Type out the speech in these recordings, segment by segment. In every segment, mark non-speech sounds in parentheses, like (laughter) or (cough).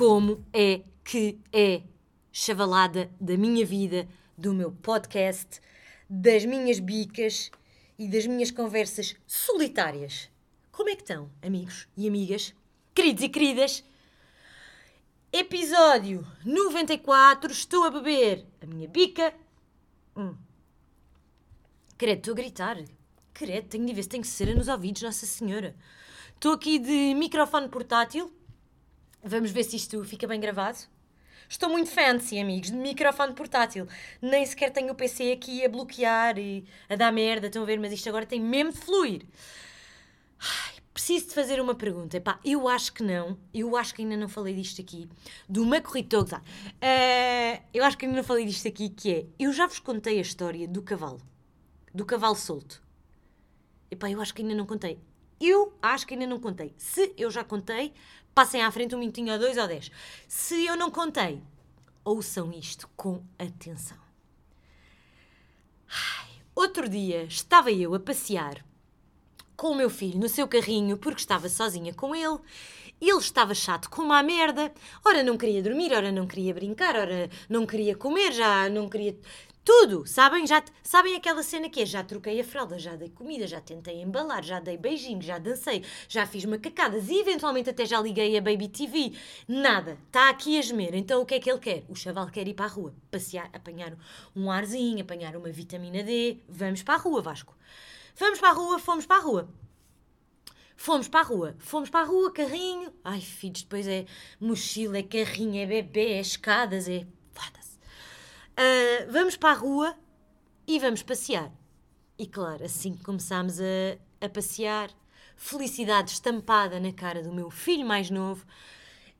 como é que é chavalada da minha vida, do meu podcast, das minhas bicas e das minhas conversas solitárias. Como é que estão, amigos e amigas, queridos e queridas? Episódio 94, estou a beber a minha bica. Hum. Credo, estou a gritar. Credo, tenho de ver se tenho cera nos ouvidos, Nossa Senhora. Estou aqui de microfone portátil. Vamos ver se isto fica bem gravado. Estou muito fancy, amigos, de microfone portátil. Nem sequer tenho o PC aqui a bloquear e a dar merda, estão a ver? Mas isto agora tem mesmo de fluir. Ai, preciso de fazer uma pergunta. Epá, eu acho que não. Eu acho que ainda não falei disto aqui. Do uma corrida. Uh, eu acho que ainda não falei disto aqui, que é... Eu já vos contei a história do cavalo. Do cavalo solto. Epá, eu acho que ainda não contei. Eu acho que ainda não contei. Se eu já contei, passem à frente um minutinho ou dois ou dez. Se eu não contei, ouçam isto com atenção. Ai, outro dia estava eu a passear com o meu filho no seu carrinho porque estava sozinha com ele. Ele estava chato como uma merda. Ora não queria dormir, ora não queria brincar, ora não queria comer, já não queria tudo, sabem? Já, sabem aquela cena que é? Já troquei a fralda, já dei comida, já tentei embalar, já dei beijinhos, já dancei, já fiz macacadas e eventualmente até já liguei a Baby TV. Nada, está aqui a gemer. Então o que é que ele quer? O chaval quer ir para a rua, passear, apanhar um arzinho, apanhar uma vitamina D. Vamos para a rua, Vasco. Vamos para a rua, fomos para a rua. Fomos para a rua, fomos para a rua, carrinho. Ai, filhos, depois é mochila, é carrinho, é bebê, é escadas, é Uh, vamos para a rua e vamos passear. E claro, assim que começámos a, a passear, felicidade estampada na cara do meu filho mais novo.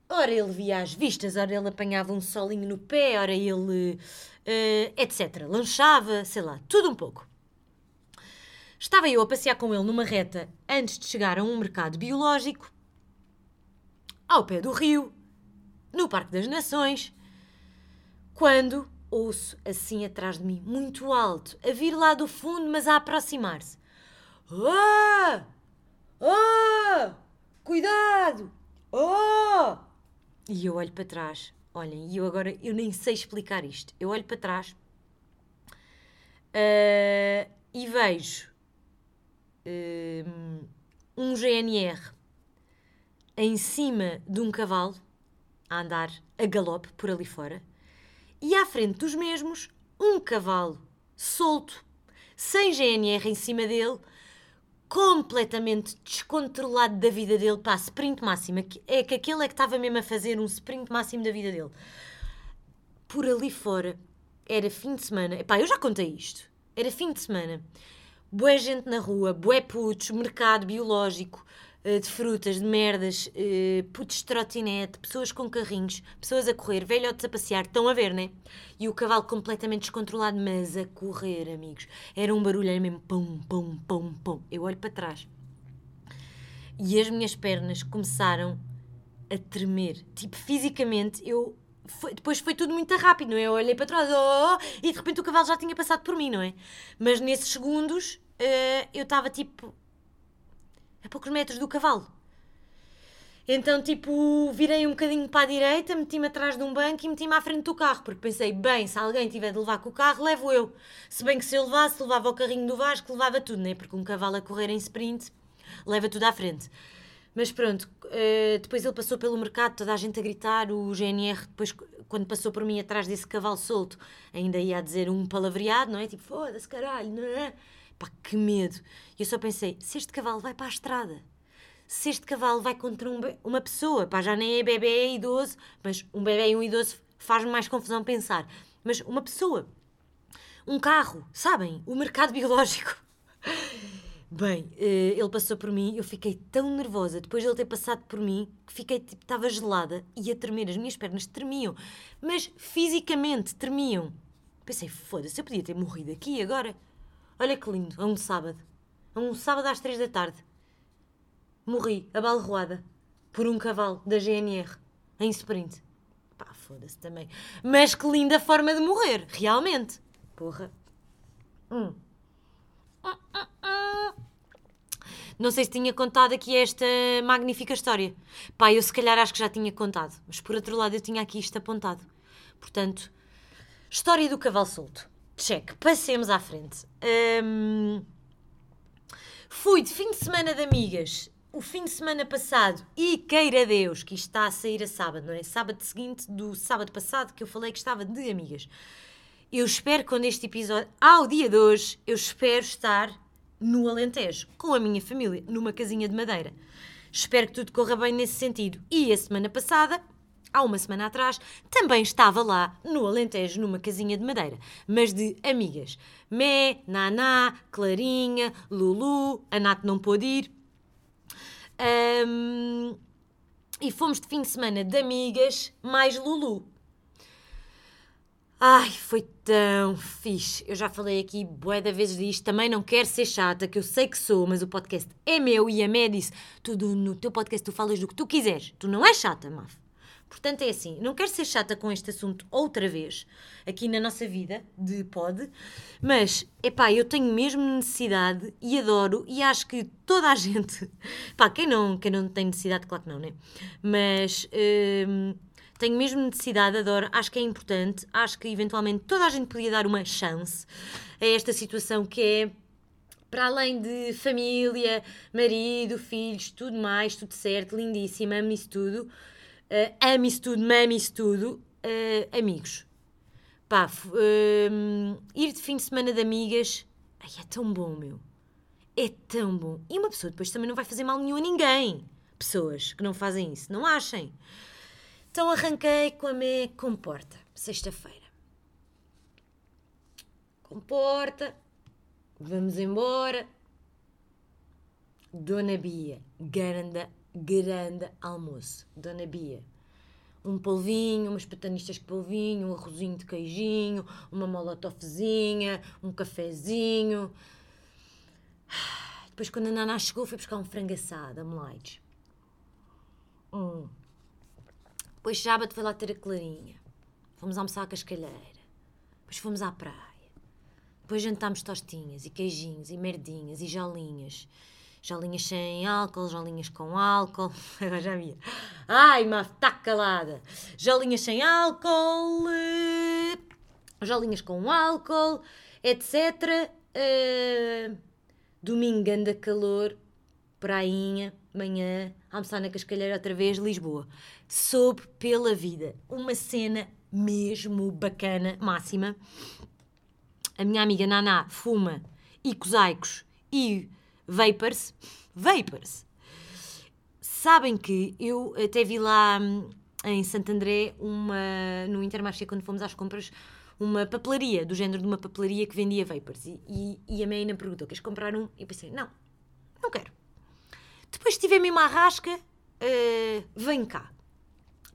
Ora ele via as vistas, ora ele apanhava um solinho no pé, ora ele. Uh, etc. Lanchava, sei lá, tudo um pouco. Estava eu a passear com ele numa reta antes de chegar a um mercado biológico, ao pé do rio, no Parque das Nações, quando ouço assim atrás de mim, muito alto, a vir lá do fundo, mas a aproximar-se. Ah! Ah! Cuidado! Oh! E eu olho para trás. Olhem, e eu agora eu nem sei explicar isto. Eu olho para trás uh, e vejo uh, um GNR em cima de um cavalo a andar a galope por ali fora e à frente dos mesmos um cavalo solto, sem GNR em cima dele, completamente descontrolado da vida dele, pá, sprint máximo. É que aquele é que estava mesmo a fazer um sprint máximo da vida dele. Por ali fora, era fim de semana. Epá, eu já contei isto. Era fim de semana. Boa gente na rua, bué putos, mercado biológico, de frutas, de merdas, uh, putos de trotinete, pessoas com carrinhos, pessoas a correr, velhotes a passear, estão a ver, né? E o cavalo completamente descontrolado, mas a correr, amigos. Era um barulho, era mesmo pum, pum, pum, pum. Eu olho para trás e as minhas pernas começaram a tremer. Tipo, fisicamente, eu. Foi, depois foi tudo muito rápido, não é? Eu olhei para trás oh, e de repente o cavalo já tinha passado por mim, não é? Mas nesses segundos uh, eu estava tipo poucos metros do cavalo. Então, tipo, virei um bocadinho para a direita, meti-me atrás de um banco e meti-me à frente do carro, porque pensei, bem, se alguém tiver de levar com o carro, levo eu. Se bem que se eu levasse, levava o carrinho do Vasco, levava tudo, né? Porque um cavalo a correr em sprint leva tudo à frente. Mas pronto, uh, depois ele passou pelo mercado, toda a gente a gritar, o GNR, depois, quando passou por mim atrás desse cavalo solto, ainda ia a dizer um palavreado, não é? Tipo, foda-se, caralho, não é? Pá, que medo. E eu só pensei, se este cavalo vai para a estrada, se este cavalo vai contra um, uma pessoa, pá, já nem é bebê, é idoso, mas um bebê e um idoso faz-me mais confusão pensar. Mas uma pessoa, um carro, sabem? O mercado (laughs) biológico. Bem, eh, ele passou por mim, eu fiquei tão nervosa depois de ele ter passado por mim que fiquei tipo, estava gelada e a tremer, as minhas pernas tremiam, mas fisicamente tremiam. Pensei, foda-se, eu podia ter morrido aqui agora. Olha que lindo, a um sábado. A um sábado às três da tarde. Morri, abalroada, por um cavalo da GNR, em sprint. Pá, foda-se também. Mas que linda forma de morrer, realmente. Porra. Hum. Não sei se tinha contado aqui esta magnífica história. Pá, eu se calhar acho que já tinha contado, mas por outro lado eu tinha aqui isto apontado. Portanto, história do cavalo solto. Check. Passemos à frente. Hum, fui de fim de semana de amigas o fim de semana passado e queira Deus que isto está a sair a sábado, não é? Sábado seguinte do sábado passado que eu falei que estava de amigas. Eu espero quando este episódio, ao dia de hoje, eu espero estar no Alentejo, com a minha família, numa casinha de madeira. Espero que tudo corra bem nesse sentido. E a semana passada, há uma semana atrás, também estava lá no Alentejo, numa casinha de madeira, mas de amigas. Mé, Naná, Clarinha, Lulu, a Nath não pôde ir. Um, e fomos de fim de semana de amigas, mais Lulu. Ai, foi tão fixe. Eu já falei aqui bué da vezes disto. Também não quero ser chata, que eu sei que sou, mas o podcast é meu e a Mé disse: tudo no teu podcast tu falas do que tu quiseres. Tu não és chata, Maf. Portanto, é assim, não quero ser chata com este assunto outra vez, aqui na nossa vida de pod, mas, epá, eu tenho mesmo necessidade e adoro e acho que toda a (laughs) gente, pá, quem não, quem não tem necessidade, claro que não, né? Mas... Hum, tenho mesmo necessidade, adoro, acho que é importante, acho que eventualmente toda a gente podia dar uma chance a esta situação que é para além de família, marido, filhos, tudo mais, tudo certo, lindíssima, amo isso tudo, uh, amo isso tudo, mamo isso tudo, uh, amigos. Pá, uh, ir de fim de semana de amigas, ai, é tão bom, meu. É tão bom. E uma pessoa depois também não vai fazer mal nenhum a ninguém. Pessoas que não fazem isso, não achem. Então arranquei com a me comporta, sexta-feira. Comporta, vamos embora. Dona Bia, grande, grande almoço. Dona Bia, um polvinho, umas patanistas de polvinho, um arrozinho de queijinho, uma molotofzinha, um cafezinho. (sighs) Depois, quando a Nana chegou, foi buscar um frango assado, a Hum. Depois sábado foi lá ter a Clarinha. Fomos almoçar à cascalheira. Depois fomos à praia. Depois jantámos tostinhas e queijinhos e merdinhas e jolinhas. Jolinhas sem álcool, jolinhas com álcool. (laughs) Agora já via. Ai, mas está calada. Jolinhas sem álcool. Uh, jolinhas com álcool, etc. Uh, domingo anda calor. Prainha, manhã, almoçar na Cascalheira outra vez, Lisboa soube pela vida. Uma cena mesmo bacana, máxima. A minha amiga Naná fuma icosaicos e vapors. Vapors! Sabem que eu até vi lá hum, em Santo André, uma, no Intermarché, quando fomos às compras, uma papelaria, do género de uma papelaria que vendia vapors. E, e, e a ainda perguntou: queres comprar um? E eu pensei: não, não quero. Depois tive mesmo a rasca, uh, vem cá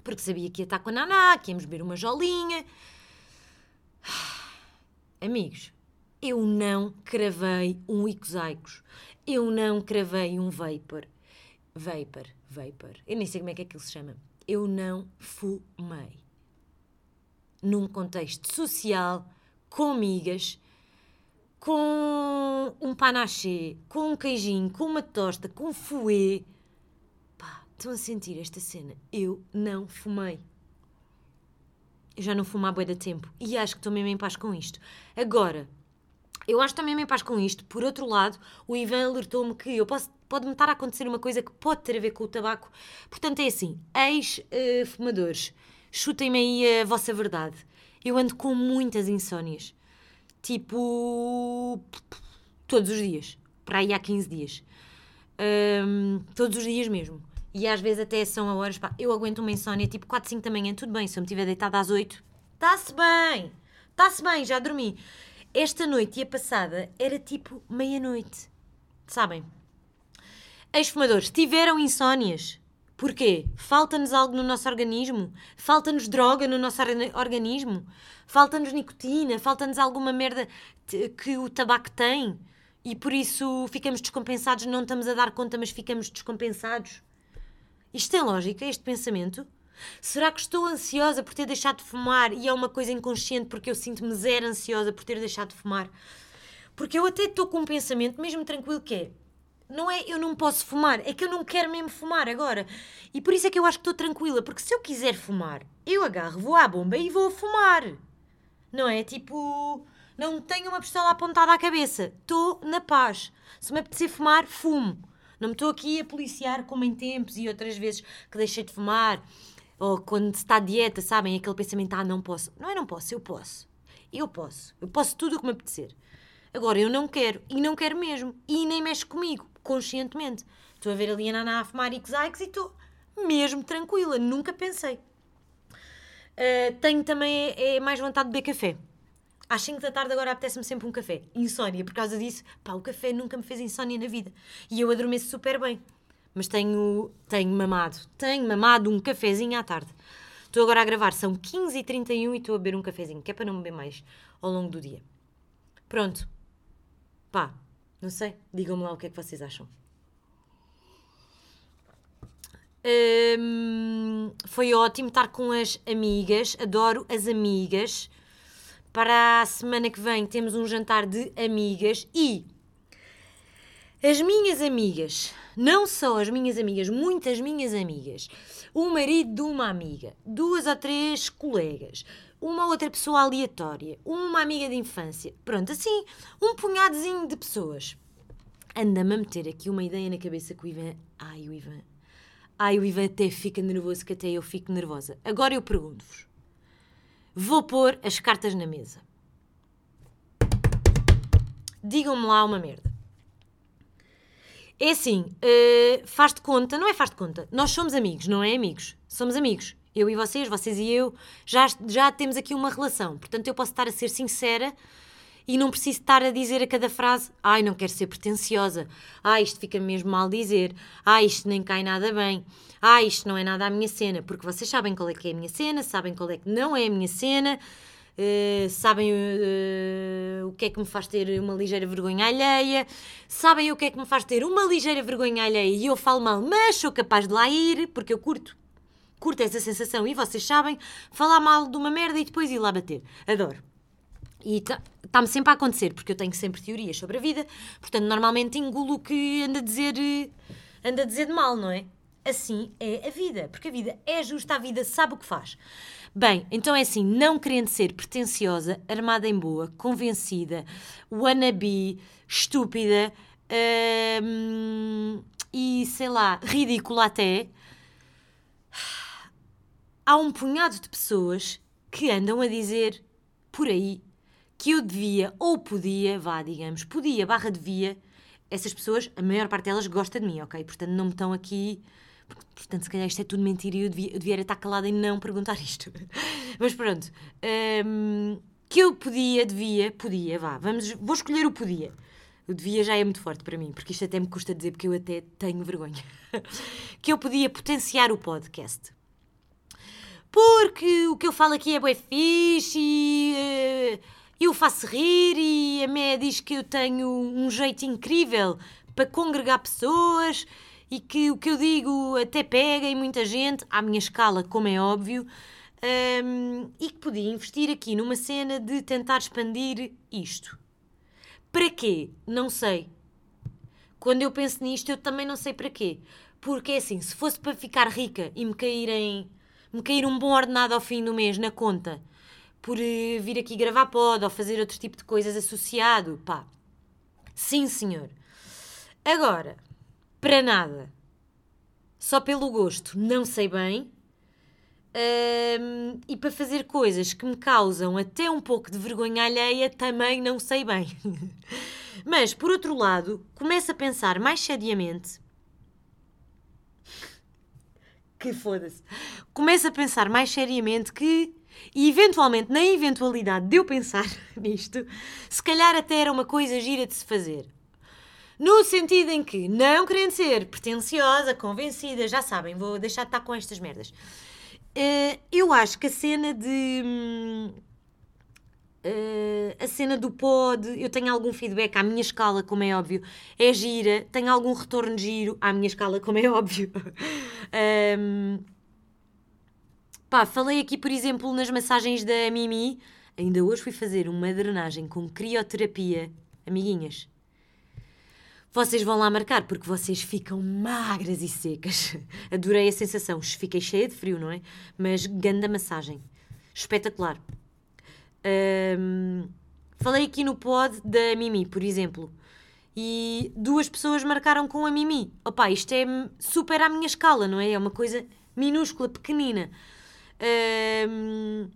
porque sabia que ia estar com a Naná, que íamos beber uma jolinha. (sighs) Amigos, eu não cravei um Icosaicos. Eu não cravei um Vapor. Vapor, Vapor. Eu nem sei como é que aquilo se chama. Eu não fumei. Num contexto social, com amigas, com um panaché, com um queijinho, com uma tosta, com fouet Estão a sentir esta cena? Eu não fumei. Eu já não fumo há bué de tempo. E acho que estou mesmo em paz com isto. Agora, eu acho que estou mesmo em paz com isto. Por outro lado, o Ivan alertou-me que eu posso, pode-me estar a acontecer uma coisa que pode ter a ver com o tabaco. Portanto, é assim, ex-fumadores, chutem-me aí a vossa verdade. Eu ando com muitas insónias. Tipo, todos os dias. Para aí há 15 dias. Um, todos os dias mesmo. E às vezes até são horas, pá, eu aguento uma insónia tipo 4, 5 da manhã, tudo bem, se eu me tiver deitada às 8, está-se bem, está-se bem, já dormi. Esta noite e a passada era tipo meia-noite, sabem? Ex-fumadores tiveram insónias. Porquê? Falta-nos algo no nosso organismo? Falta-nos droga no nosso organismo? Falta-nos nicotina? Falta-nos alguma merda que o tabaco tem? E por isso ficamos descompensados, não estamos a dar conta, mas ficamos descompensados? Isto tem lógica, este pensamento? Será que estou ansiosa por ter deixado de fumar e é uma coisa inconsciente porque eu sinto-me zero ansiosa por ter deixado de fumar? Porque eu até estou com um pensamento, mesmo tranquilo, que é não é eu não posso fumar, é que eu não quero mesmo fumar agora. E por isso é que eu acho que estou tranquila, porque se eu quiser fumar, eu agarro, vou à bomba e vou fumar. Não é? Tipo, não tenho uma pistola apontada à cabeça. Estou na paz. Se me apetecer fumar, fumo. Não me estou aqui a policiar como em tempos e outras vezes que deixei de fumar. Ou quando se está a dieta, sabem? Aquele pensamento, ah, não posso. Não é não posso, eu posso. Eu posso. Eu posso tudo o que me apetecer. Agora, eu não quero. E não quero mesmo. E nem mexe comigo, conscientemente. Estou a ver ali a Nana a fumar Ix e estou mesmo tranquila. Nunca pensei. Uh, tenho também é, é mais vontade de beber café. Às 5 da tarde agora apetece-me sempre um café. Insónia, por causa disso, pá, o café nunca me fez insónia na vida. E eu adormeço super bem. Mas tenho, tenho mamado, tenho mamado um cafezinho à tarde. Estou agora a gravar, são 15h31 e estou a beber um cafezinho, que é para não beber mais ao longo do dia. Pronto. Pá, não sei, digam-me lá o que é que vocês acham. Hum, foi ótimo estar com as amigas, adoro as amigas. Para a semana que vem temos um jantar de amigas e as minhas amigas, não só as minhas amigas, muitas minhas amigas, o marido de uma amiga, duas ou três colegas, uma outra pessoa aleatória, uma amiga de infância, pronto, assim, um punhadozinho de pessoas. Anda-me a meter aqui uma ideia na cabeça que o Ivan. Ai, o Ivan. Ai, o Ivan até fica nervoso, que até eu fico nervosa. Agora eu pergunto-vos: Vou pôr as cartas na mesa. Digam-me lá uma merda. É assim, uh, faz de conta, não é faz de conta, nós somos amigos, não é amigos, somos amigos. Eu e vocês, vocês e eu, já, já temos aqui uma relação. Portanto, eu posso estar a ser sincera e não preciso estar a dizer a cada frase: ai, não quero ser pretenciosa, ai, isto fica mesmo mal dizer, ai, isto nem cai nada bem, ai, isto não é nada a minha cena, porque vocês sabem qual é que é a minha cena, sabem qual é que não é a minha cena. Uh, sabem uh, o que é que me faz ter uma ligeira vergonha alheia, sabem o que é que me faz ter uma ligeira vergonha alheia e eu falo mal, mas sou capaz de lá ir, porque eu curto, curto essa sensação e vocês sabem, falar mal de uma merda e depois ir lá bater. Adoro. E está-me sempre a acontecer, porque eu tenho sempre teorias sobre a vida, portanto, normalmente engulo o que anda a dizer, anda a dizer de mal, não é? Assim é a vida, porque a vida é justa, a vida sabe o que faz. Bem, então é assim, não querendo ser pretenciosa, armada em boa, convencida, wannabe, estúpida hum, e, sei lá, ridícula até, há um punhado de pessoas que andam a dizer por aí que eu devia ou podia, vá, digamos, podia barra devia, essas pessoas, a maior parte delas gosta de mim, ok? Portanto, não me estão aqui. Portanto, se calhar isto é tudo mentira e eu devia, eu devia estar calada e não perguntar isto. (laughs) Mas pronto. Um, que eu podia, devia, podia, vá, vamos, vou escolher o podia. O devia já é muito forte para mim, porque isto até me custa dizer, porque eu até tenho vergonha. (laughs) que eu podia potenciar o podcast. Porque o que eu falo aqui é bué fixe e. Uh, eu faço rir e a Mé diz que eu tenho um jeito incrível para congregar pessoas e que o que eu digo até pega em muita gente, à minha escala, como é óbvio, um, e que podia investir aqui numa cena de tentar expandir isto. Para quê? Não sei. Quando eu penso nisto, eu também não sei para quê. Porque é assim, se fosse para ficar rica e me caírem, me cair um bom ordenado ao fim do mês na conta por eh, vir aqui gravar pod ou fazer outro tipo de coisas associado. Pá, sim senhor. Agora, para nada, só pelo gosto, não sei bem. Um, e para fazer coisas que me causam até um pouco de vergonha alheia, também não sei bem. (laughs) Mas, por outro lado, começo a pensar mais seriamente. (laughs) Que foda-se. Começo a pensar mais seriamente que e eventualmente, na eventualidade de eu pensar (laughs) nisto, se calhar até era uma coisa gira de se fazer. No sentido em que, não querendo ser pretenciosa, convencida, já sabem, vou deixar de estar com estas merdas. Uh, eu acho que a cena de. Uh, a cena do pod, eu tenho algum feedback à minha escala, como é óbvio, é gira, tenho algum retorno giro à minha escala, como é óbvio. (laughs) um, Pá, falei aqui, por exemplo, nas massagens da Mimi. Ainda hoje fui fazer uma drenagem com crioterapia. Amiguinhas. Vocês vão lá marcar porque vocês ficam magras e secas. (laughs) Adorei a sensação. Fiquei cheia de frio, não é? Mas ganda massagem. Espetacular. Um, falei aqui no pod da Mimi, por exemplo. E duas pessoas marcaram com a Mimi. Opa, isto é super à minha escala, não é? É uma coisa minúscula, pequenina. Um,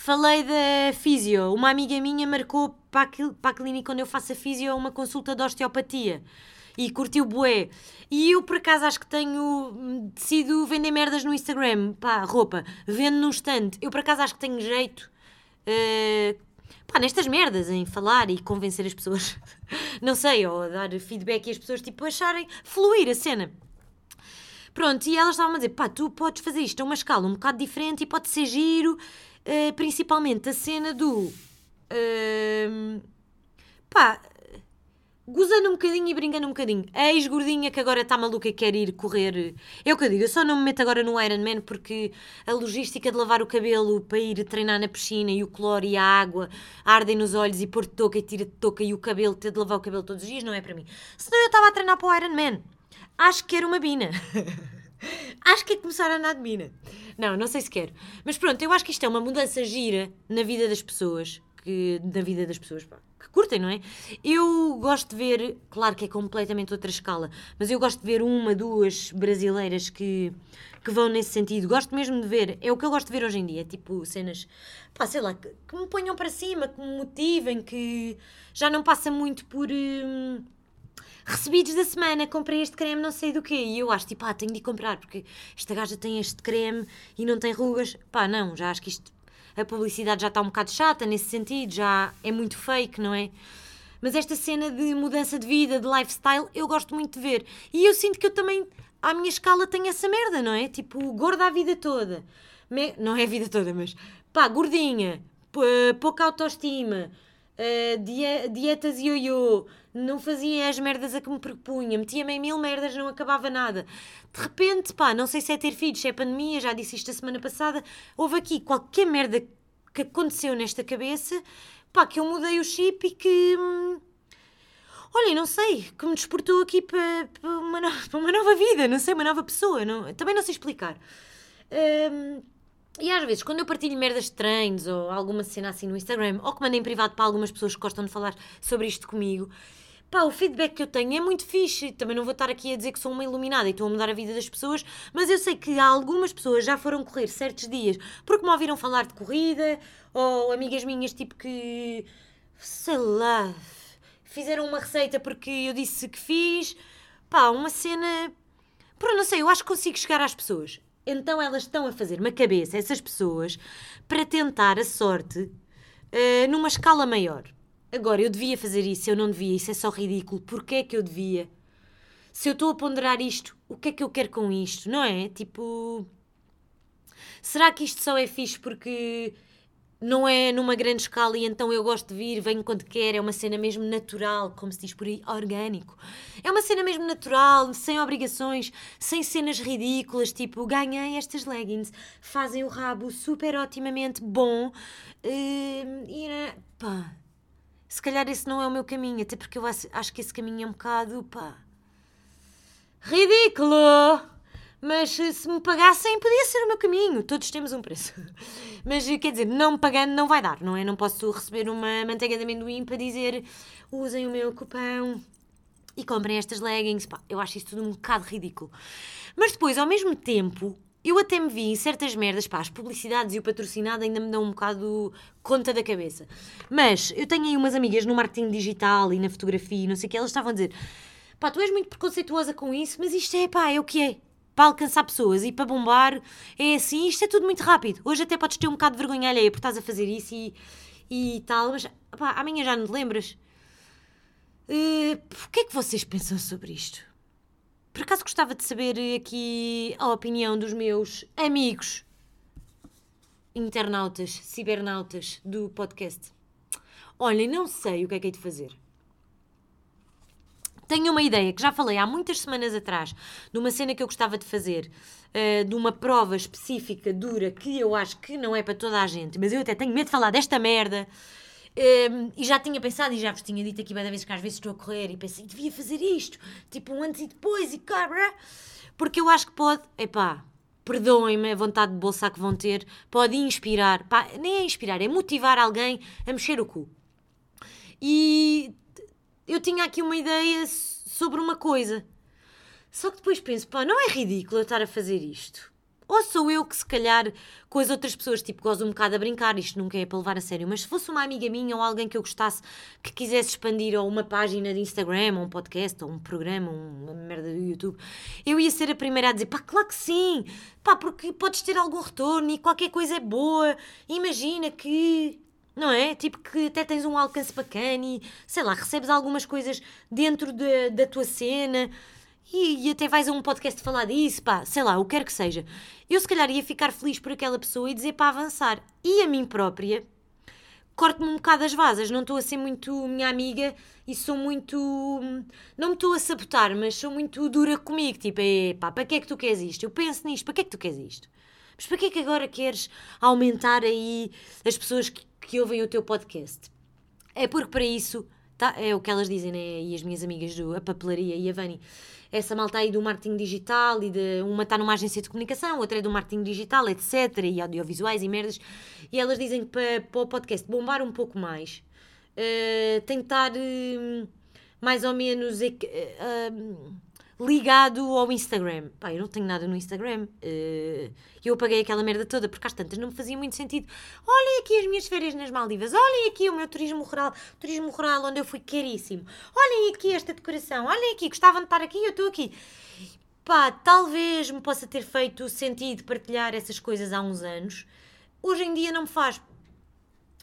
falei da físio. Uma amiga minha marcou para a, para a clínica onde eu faço a físio uma consulta de osteopatia. E curtiu bué. E eu, por acaso, acho que tenho... Decido vender merdas no Instagram. Pá, roupa. Vendo num stand. Eu, por acaso, acho que tenho jeito... Uh, pá, nestas merdas, em falar e convencer as pessoas. (laughs) Não sei, ou dar feedback e as pessoas, tipo, acharem... Fluir a cena. Pronto, e elas estavam a dizer, pá, tu podes fazer isto a uma escala um bocado diferente e pode ser giro, uh, principalmente a cena do... Uh, pá, gozando um bocadinho e brincando um bocadinho. A ex-gordinha que agora está maluca e quer ir correr. É o que eu digo, eu só não me meto agora no Ironman porque a logística de lavar o cabelo para ir treinar na piscina e o cloro e a água ardem nos olhos e pôr de touca e tira de touca e o cabelo, ter de lavar o cabelo todos os dias, não é para mim. Senão eu estava a treinar para o Ironman. Acho que era uma bina. (laughs) acho que é começar a bina. Não, não sei se quero. Mas pronto, eu acho que isto é uma mudança gira na vida das pessoas. Que, na vida das pessoas pá, que curtem, não é? Eu gosto de ver, claro que é completamente outra escala, mas eu gosto de ver uma, duas brasileiras que, que vão nesse sentido. Gosto mesmo de ver, é o que eu gosto de ver hoje em dia, tipo cenas, pá, sei lá, que, que me ponham para cima, que me motivem, que já não passa muito por. Hum, recebidos da semana, comprei este creme, não sei do quê. E eu acho, tipo, ah, tenho de comprar, porque esta gaja tem este creme e não tem rugas. Pá, não, já acho que isto, a publicidade já está um bocado chata nesse sentido, já é muito fake, não é? Mas esta cena de mudança de vida, de lifestyle, eu gosto muito de ver. E eu sinto que eu também, à minha escala, tenho essa merda, não é? Tipo, gorda a vida toda. Me... Não é a vida toda, mas pá, gordinha, pouca autoestima, uh, dietas ioiô, não fazia as merdas a que me propunha, metia-me em mil merdas, não acabava nada. De repente, pá, não sei se é ter filhos, se é pandemia, já disse isto a semana passada, houve aqui qualquer merda que aconteceu nesta cabeça, pá, que eu mudei o chip e que. Hum, olha, não sei, que me despertou aqui para, para, uma, nova, (laughs) para uma nova vida, não sei, uma nova pessoa, não, também não sei explicar. Hum, e às vezes, quando eu partilho merdas de treinos ou alguma cena assim no Instagram, ou que mandei em privado para algumas pessoas que gostam de falar sobre isto comigo, pá, o feedback que eu tenho é muito fixe. Também não vou estar aqui a dizer que sou uma iluminada e estou a mudar a vida das pessoas, mas eu sei que algumas pessoas já foram correr certos dias porque me ouviram falar de corrida, ou amigas minhas tipo que, sei lá, fizeram uma receita porque eu disse que fiz. Pá, uma cena. Pronto, não sei, eu acho que consigo chegar às pessoas. Então elas estão a fazer uma cabeça, essas pessoas, para tentar a sorte uh, numa escala maior. Agora, eu devia fazer isso, eu não devia, isso é só ridículo. Porquê é que eu devia? Se eu estou a ponderar isto, o que é que eu quero com isto? Não é? Tipo. Será que isto só é fixe porque não é numa grande escala e então eu gosto de vir, venho quando quer, é uma cena mesmo natural, como se diz por aí, orgânico. É uma cena mesmo natural, sem obrigações, sem cenas ridículas, tipo, ganhei estas leggings, fazem o rabo super otimamente bom uh, e pá, se calhar esse não é o meu caminho, até porque eu acho que esse caminho é um bocado, pá, ridículo! Mas se me pagassem, podia ser o meu caminho. Todos temos um preço. (laughs) Mas quer dizer, não me pagando não vai dar, não é? Não posso receber uma manteiga de amendoim para dizer usem o meu cupão e comprem estas leggings. Pá, eu acho isso tudo um bocado ridículo. Mas depois, ao mesmo tempo, eu até me vi em certas merdas, pá, as publicidades e o patrocinado ainda me dão um bocado conta da cabeça. Mas eu tenho aí umas amigas no marketing digital e na fotografia e não sei o que, elas estavam a dizer pá, tu és muito preconceituosa com isso, mas isto é, pá, é o que é para alcançar pessoas e para bombar é assim, isto é tudo muito rápido. Hoje até podes ter um bocado de vergonha alheia porque estás a fazer isso e, e tal, mas pá, amanhã já não te lembras. Uh, o que é que vocês pensam sobre isto? Por acaso gostava de saber aqui a opinião dos meus amigos internautas, cibernautas do podcast. Olhem, não sei o que é que hei de fazer. Tenho uma ideia que já falei há muitas semanas atrás, de uma cena que eu gostava de fazer, uh, de uma prova específica, dura, que eu acho que não é para toda a gente, mas eu até tenho medo de falar desta merda. Um, e já tinha pensado, e já vos tinha dito aqui várias vezes que às vezes estou a correr e pensei, devia fazer isto, tipo um antes e depois, e cabra, porque eu acho que pode, epá, perdoem-me a vontade de bolsa que vão ter, pode inspirar, pá, nem é inspirar, é motivar alguém a mexer o cu. E eu tinha aqui uma ideia sobre uma coisa. Só que depois penso, pá, não é ridículo eu estar a fazer isto? Ou sou eu que, se calhar, com as outras pessoas, tipo, gozo um bocado a brincar, isto nunca é para levar a sério, mas se fosse uma amiga minha ou alguém que eu gostasse que quisesse expandir ou uma página de Instagram, ou um podcast, ou um programa, uma merda do YouTube, eu ia ser a primeira a dizer, pá, claro que sim, pá, porque podes ter algum retorno e qualquer coisa é boa, imagina que não é? Tipo que até tens um alcance bacana e, sei lá, recebes algumas coisas dentro de, da tua cena e, e, até vais a um podcast falar disso, pá, sei lá, o que quer que seja. Eu se calhar ia ficar feliz por aquela pessoa e dizer para avançar. E a mim própria, corto-me um bocado as vasas, não estou a ser muito minha amiga e sou muito. Não me estou a sabotar, mas sou muito dura comigo. Tipo, é pá, para que é que tu queres isto? Eu penso nisto, para que é que tu queres isto? Mas para que é que agora queres aumentar aí as pessoas que, que ouvem o teu podcast? É porque para isso, tá, é o que elas dizem, né? E as minhas amigas do A Papelaria e a Vani essa malta aí do marketing digital e de uma está numa agência de comunicação, outra é do marketing digital, etc. e audiovisuais e merdas. E elas dizem que para, para o podcast bombar um pouco mais, uh, tentar uh, mais ou menos. Uh, ligado ao Instagram. Pá, eu não tenho nada no Instagram. Uh, eu apaguei aquela merda toda porque às tantas não me fazia muito sentido. Olhem aqui as minhas férias nas Maldivas. Olhem aqui o meu turismo rural. Turismo rural onde eu fui caríssimo. Olhem aqui esta decoração. Olhem aqui, gostavam de estar aqui eu estou aqui. Pá, talvez me possa ter feito sentido partilhar essas coisas há uns anos. Hoje em dia não me faz.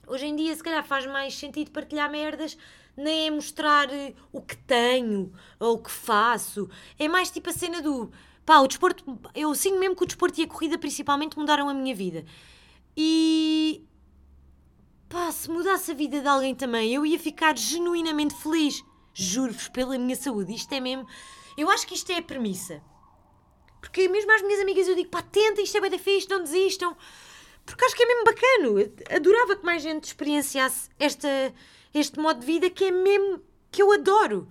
Hoje em dia, se calhar, faz mais sentido partilhar merdas nem é mostrar eh, o que tenho ou o que faço. É mais tipo a cena do pá, o desporto. Eu sinto mesmo que o desporto e a corrida principalmente mudaram a minha vida. E pá, se mudasse a vida de alguém também, eu ia ficar genuinamente feliz. Juro-vos pela minha saúde. Isto é mesmo. Eu acho que isto é a premissa. Porque mesmo às minhas amigas eu digo, pá, tenta, isto é bem da fixe, não desistam. Porque acho que é mesmo bacano. Adorava que mais gente experienciasse esta, este modo de vida que é mesmo que eu adoro.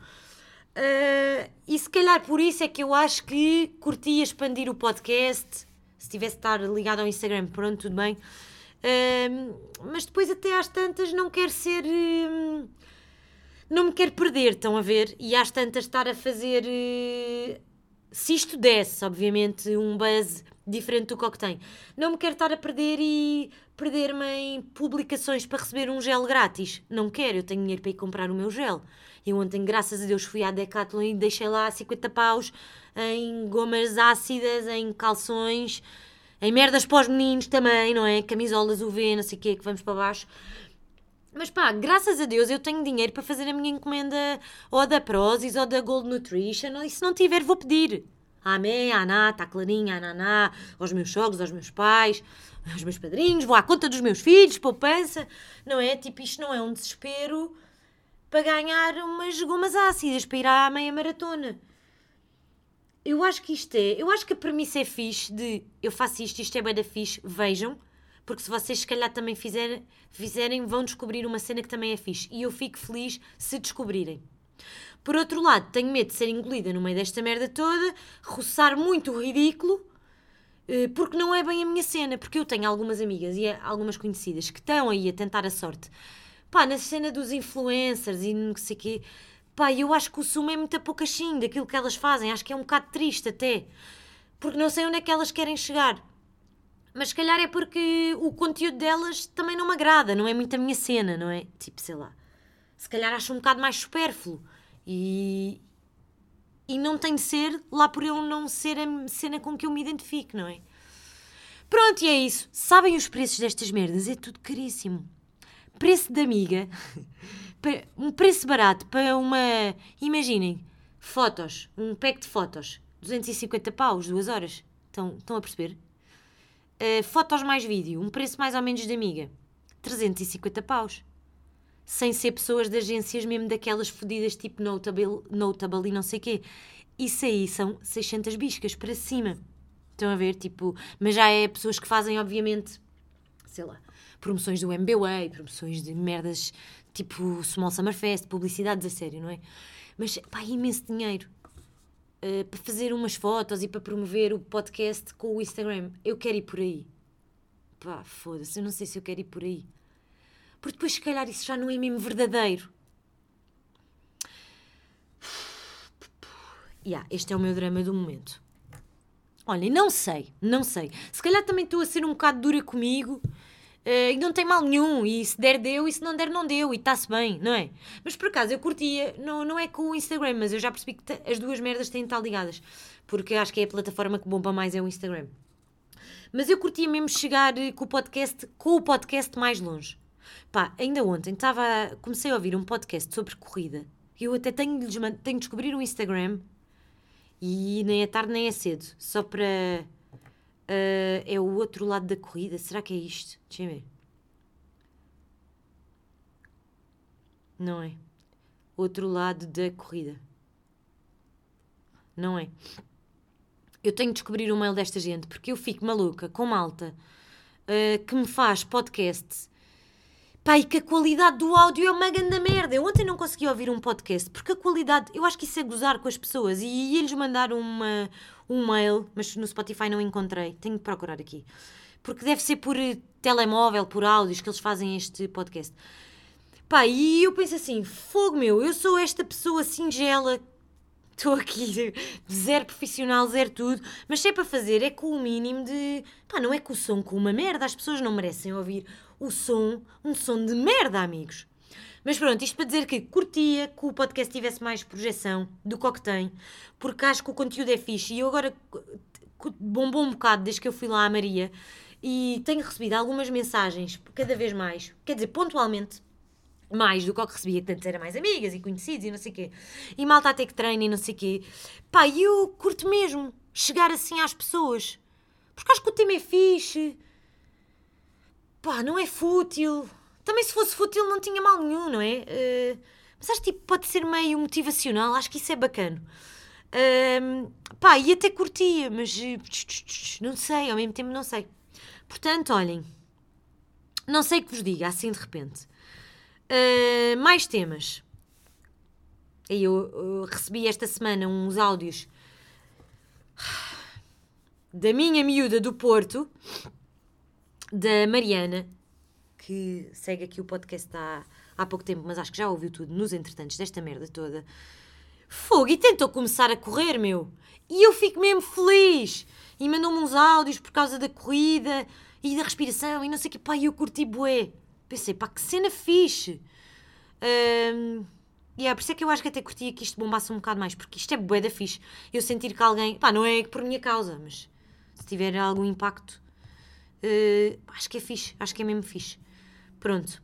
Uh, e se calhar por isso é que eu acho que curtia expandir o podcast. Se tivesse de estar ligado ao Instagram, pronto, tudo bem. Uh, mas depois, até às tantas, não quero ser. Uh, não me quero perder, estão a ver? E às tantas, estar a fazer. se isto desse, obviamente, um buzz diferente do que tem. Não me quero estar a perder e perder-me em publicações para receber um gel grátis. Não quero, eu tenho dinheiro para ir comprar o meu gel. E ontem, graças a Deus, fui à Decathlon e deixei lá 50 paus em gomas ácidas, em calções, em merdas para os meninos também, não é? Camisolas UV, não sei o quê, que vamos para baixo. Mas pá, graças a Deus eu tenho dinheiro para fazer a minha encomenda ou da Prozis ou da Gold Nutrition, e se não tiver vou pedir à mãe, à nata, à clarinha, à naná, aos meus sogros, aos meus pais, aos meus padrinhos, vou à conta dos meus filhos, poupança, não é? Tipo, isto não é um desespero para ganhar umas gomas ácidas, para ir à meia maratona. Eu acho que isto é, eu acho que a premissa é fixe de eu faço isto, isto é bem da fixe, vejam, porque se vocês se calhar também fizerem, fizerem, vão descobrir uma cena que também é fixe. E eu fico feliz se descobrirem. Por outro lado, tenho medo de ser engolida no meio desta merda toda, roçar muito o ridículo, eh, porque não é bem a minha cena. Porque eu tenho algumas amigas e algumas conhecidas que estão aí a tentar a sorte. Pá, na cena dos influencers e não sei o quê. Pá, eu acho que o sumo é muito poucachinho daquilo que elas fazem. Acho que é um bocado triste até. Porque não sei onde é que elas querem chegar. Mas se calhar é porque o conteúdo delas também não me agrada, não é muito a minha cena, não é? Tipo, sei lá. Se calhar acho um bocado mais supérfluo. E, e não tem de ser lá por eu não ser a cena com que eu me identifico, não é? Pronto, e é isso. Sabem os preços destas merdas? É tudo caríssimo. Preço de amiga. (laughs) um preço barato para uma. Imaginem, fotos. Um pack de fotos. 250 paus, duas horas. Estão, estão a perceber? Uh, fotos mais vídeo. Um preço mais ou menos de amiga. 350 paus sem ser pessoas de agências mesmo daquelas fodidas tipo Notable, Notable e não sei quê. Isso aí são 600 biscas para cima. Estão a ver? Tipo, mas já é pessoas que fazem, obviamente, sei lá, promoções do MBA, promoções de merdas tipo Small Summer Fest, publicidades a sério, não é? Mas, pá, imenso dinheiro. Uh, para fazer umas fotos e para promover o podcast com o Instagram. Eu quero ir por aí. Pá, foda-se, eu não sei se eu quero ir por aí. Porque depois, se calhar, isso já não é mesmo verdadeiro. Yeah, este é o meu drama do momento. Olha, não sei, não sei. Se calhar também estou a ser um bocado dura comigo uh, e não tem mal nenhum. E se der, deu, e se não der, não deu. E está-se bem, não é? Mas por acaso eu curtia, não, não é com o Instagram, mas eu já percebi que as duas merdas têm de estar ligadas. Porque acho que é a plataforma que bomba mais é o Instagram. Mas eu curtia mesmo chegar eh, com o podcast, com o podcast mais longe. Pá, ainda ontem estava. Comecei a ouvir um podcast sobre corrida. Eu até tenho de, tenho de descobrir o Instagram e nem é tarde nem é cedo. Só para. Uh, é o outro lado da corrida. Será que é isto? Deixa eu ver. Não é. Outro lado da corrida. Não é. Eu tenho de descobrir o mail desta gente porque eu fico maluca com malta uh, que me faz podcasts E que a qualidade do áudio é uma grande merda. Eu ontem não consegui ouvir um podcast porque a qualidade, eu acho que isso é gozar com as pessoas. E, eles mandaram uma, um mail, mas no Spotify não encontrei. Tenho que procurar aqui. Porque deve ser por eh, telemóvel, por áudios que eles fazem este podcast. Pá, e eu penso assim: fogo meu, eu sou esta pessoa singela estou aqui zero profissional, zero tudo, mas se é para fazer é com o mínimo de. pá, não é com o som com uma merda, as pessoas não merecem ouvir o som, um som de merda, amigos. Mas pronto, isto para dizer que curtia que o podcast tivesse mais projeção do que o que tem, porque acho que o conteúdo é fixe e eu agora bombou um bocado desde que eu fui lá à Maria e tenho recebido algumas mensagens cada vez mais, quer dizer, pontualmente, mais do que o que recebia, que antes era mais amigas e conhecidos e não sei o quê. E malta até que treina e não sei o quê. Pá, e eu curto mesmo chegar assim às pessoas. Porque acho que o tema é fixe. Pá, não é fútil. Também se fosse fútil não tinha mal nenhum, não é? Uh, mas acho que tipo, pode ser meio motivacional. Acho que isso é bacana. Uh, pá, e até curtia, mas não sei, ao mesmo tempo não sei. Portanto, olhem, não sei o que vos diga assim de repente. Uh, mais temas. Eu recebi esta semana uns áudios da minha miúda do Porto, da Mariana, que segue aqui o podcast há, há pouco tempo, mas acho que já ouviu tudo nos entretantos desta merda toda. Fogo, e tentou começar a correr, meu. E eu fico mesmo feliz. E mandou-me uns áudios por causa da corrida e da respiração e não sei o que. Pá, eu curti bué. Pensei, pá, que cena fixe. Um, e yeah, é por isso é que eu acho que até curtia que isto bombasse um bocado mais, porque isto é bué da fixe. Eu sentir que alguém, pá, não é por minha causa, mas se tiver algum impacto, uh, acho que é fixe, acho que é mesmo fixe. Pronto.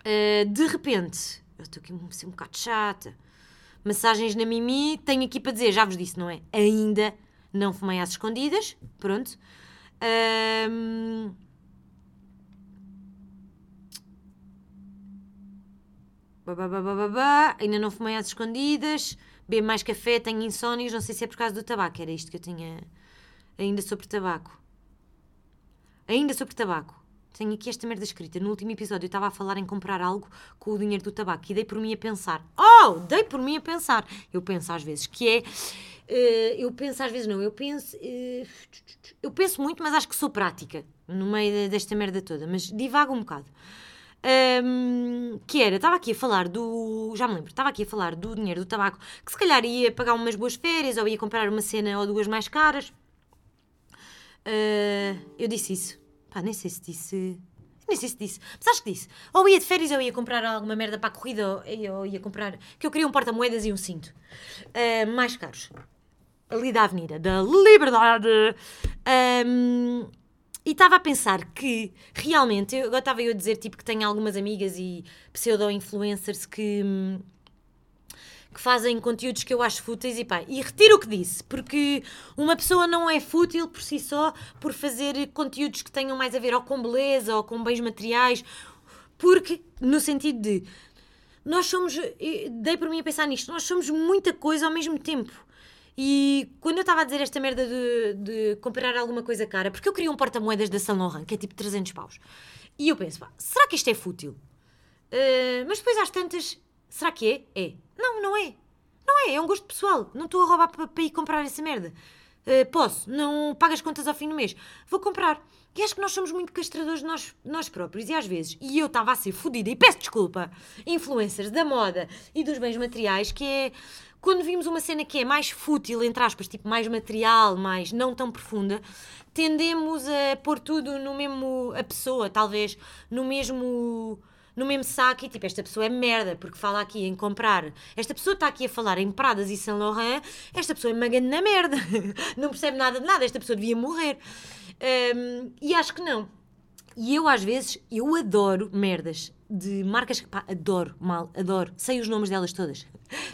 Uh, de repente, eu estou aqui a ser um bocado chata. Massagens na Mimi, tenho aqui para dizer, já vos disse, não é? Ainda não fumei às escondidas, pronto. Um, Ainda não fumei às escondidas, bebo mais café, tenho insónios, não sei se é por causa do tabaco, era isto que eu tinha ainda sobre tabaco. Ainda sobre tabaco. Tenho aqui esta merda escrita. No último episódio eu estava a falar em comprar algo com o dinheiro do tabaco e dei por mim a pensar. Oh, dei por mim a pensar. Eu penso às vezes que é. Uh, eu penso às vezes não, eu penso. Uh, eu penso muito, mas acho que sou prática no meio desta merda toda. Mas divago um bocado. Um, que era, estava aqui a falar do. Já me lembro, estava aqui a falar do dinheiro do tabaco, que se calhar ia pagar umas boas férias ou ia comprar uma cena ou duas mais caras. Uh, eu disse isso. Pá, nem sei se disse. Nem sei se disse. Mas acho que disse. Ou ia de férias ou ia comprar alguma merda para a corrida ou ia comprar. Que eu queria um porta-moedas e um cinto. Uh, mais caros. Ali da Avenida da Liberdade. Um, e estava a pensar que realmente, eu, agora estava eu a dizer tipo, que tenho algumas amigas e pseudo-influencers que, que fazem conteúdos que eu acho fúteis e pá, e retiro o que disse, porque uma pessoa não é fútil por si só por fazer conteúdos que tenham mais a ver ou com beleza ou com bens materiais, porque no sentido de nós somos, dei por mim a pensar nisto, nós somos muita coisa ao mesmo tempo. E quando eu estava a dizer esta merda de, de comprar alguma coisa cara, porque eu queria um porta-moedas da Saint Laurent, que é tipo 300 paus. E eu penso, pá, será que isto é fútil? Uh, mas depois às tantas, será que é? É. Não, não é. Não é, é um gosto pessoal. Não estou a roubar para ir comprar essa merda. Uh, posso, não pago as contas ao fim do mês. Vou comprar. E acho que nós somos muito castradores de nós, nós próprios. E às vezes, e eu estava a ser fodida, e peço desculpa, influencers da moda e dos bens materiais, que é quando vimos uma cena que é mais fútil, entre aspas, tipo mais material, mais não tão profunda, tendemos a pôr tudo no mesmo. a pessoa, talvez, no mesmo. No mesmo saco, e tipo, esta pessoa é merda, porque fala aqui em comprar. Esta pessoa está aqui a falar em Pradas e Saint Laurent, esta pessoa é uma grande na merda, (laughs) não percebe nada de nada, esta pessoa devia morrer. Um, e acho que não. E eu, às vezes, eu adoro merdas de marcas que, pá, adoro, mal, adoro. Sei os nomes delas todas.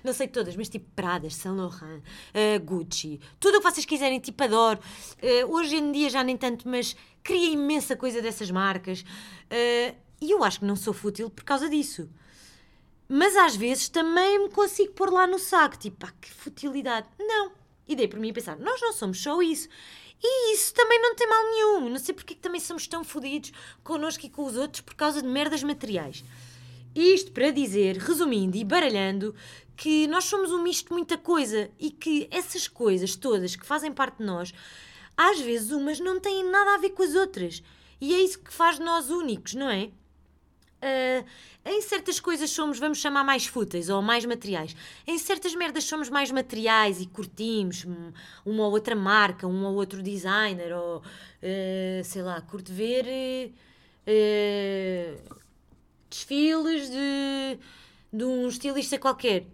Não sei todas, mas tipo Pradas, Saint Laurent, uh, Gucci, tudo o que vocês quiserem, tipo adoro. Uh, hoje em dia já nem tanto, mas queria imensa coisa dessas marcas. Uh, e eu acho que não sou fútil por causa disso. Mas às vezes também me consigo pôr lá no saco, tipo, pá, que futilidade. Não. E dei por mim a pensar, nós não somos só isso. E isso também não tem mal nenhum. Não sei porque é que também somos tão fodidos connosco e com os outros por causa de merdas materiais. Isto para dizer, resumindo e baralhando, que nós somos um misto de muita coisa e que essas coisas todas que fazem parte de nós, às vezes umas não têm nada a ver com as outras. E é isso que faz de nós únicos, não é? Uh, em certas coisas somos, vamos chamar, mais fúteis ou mais materiais. Em certas merdas somos mais materiais e curtimos uma ou outra marca, um ou outro designer, ou uh, sei lá, curto ver uh, desfiles de, de um estilista qualquer.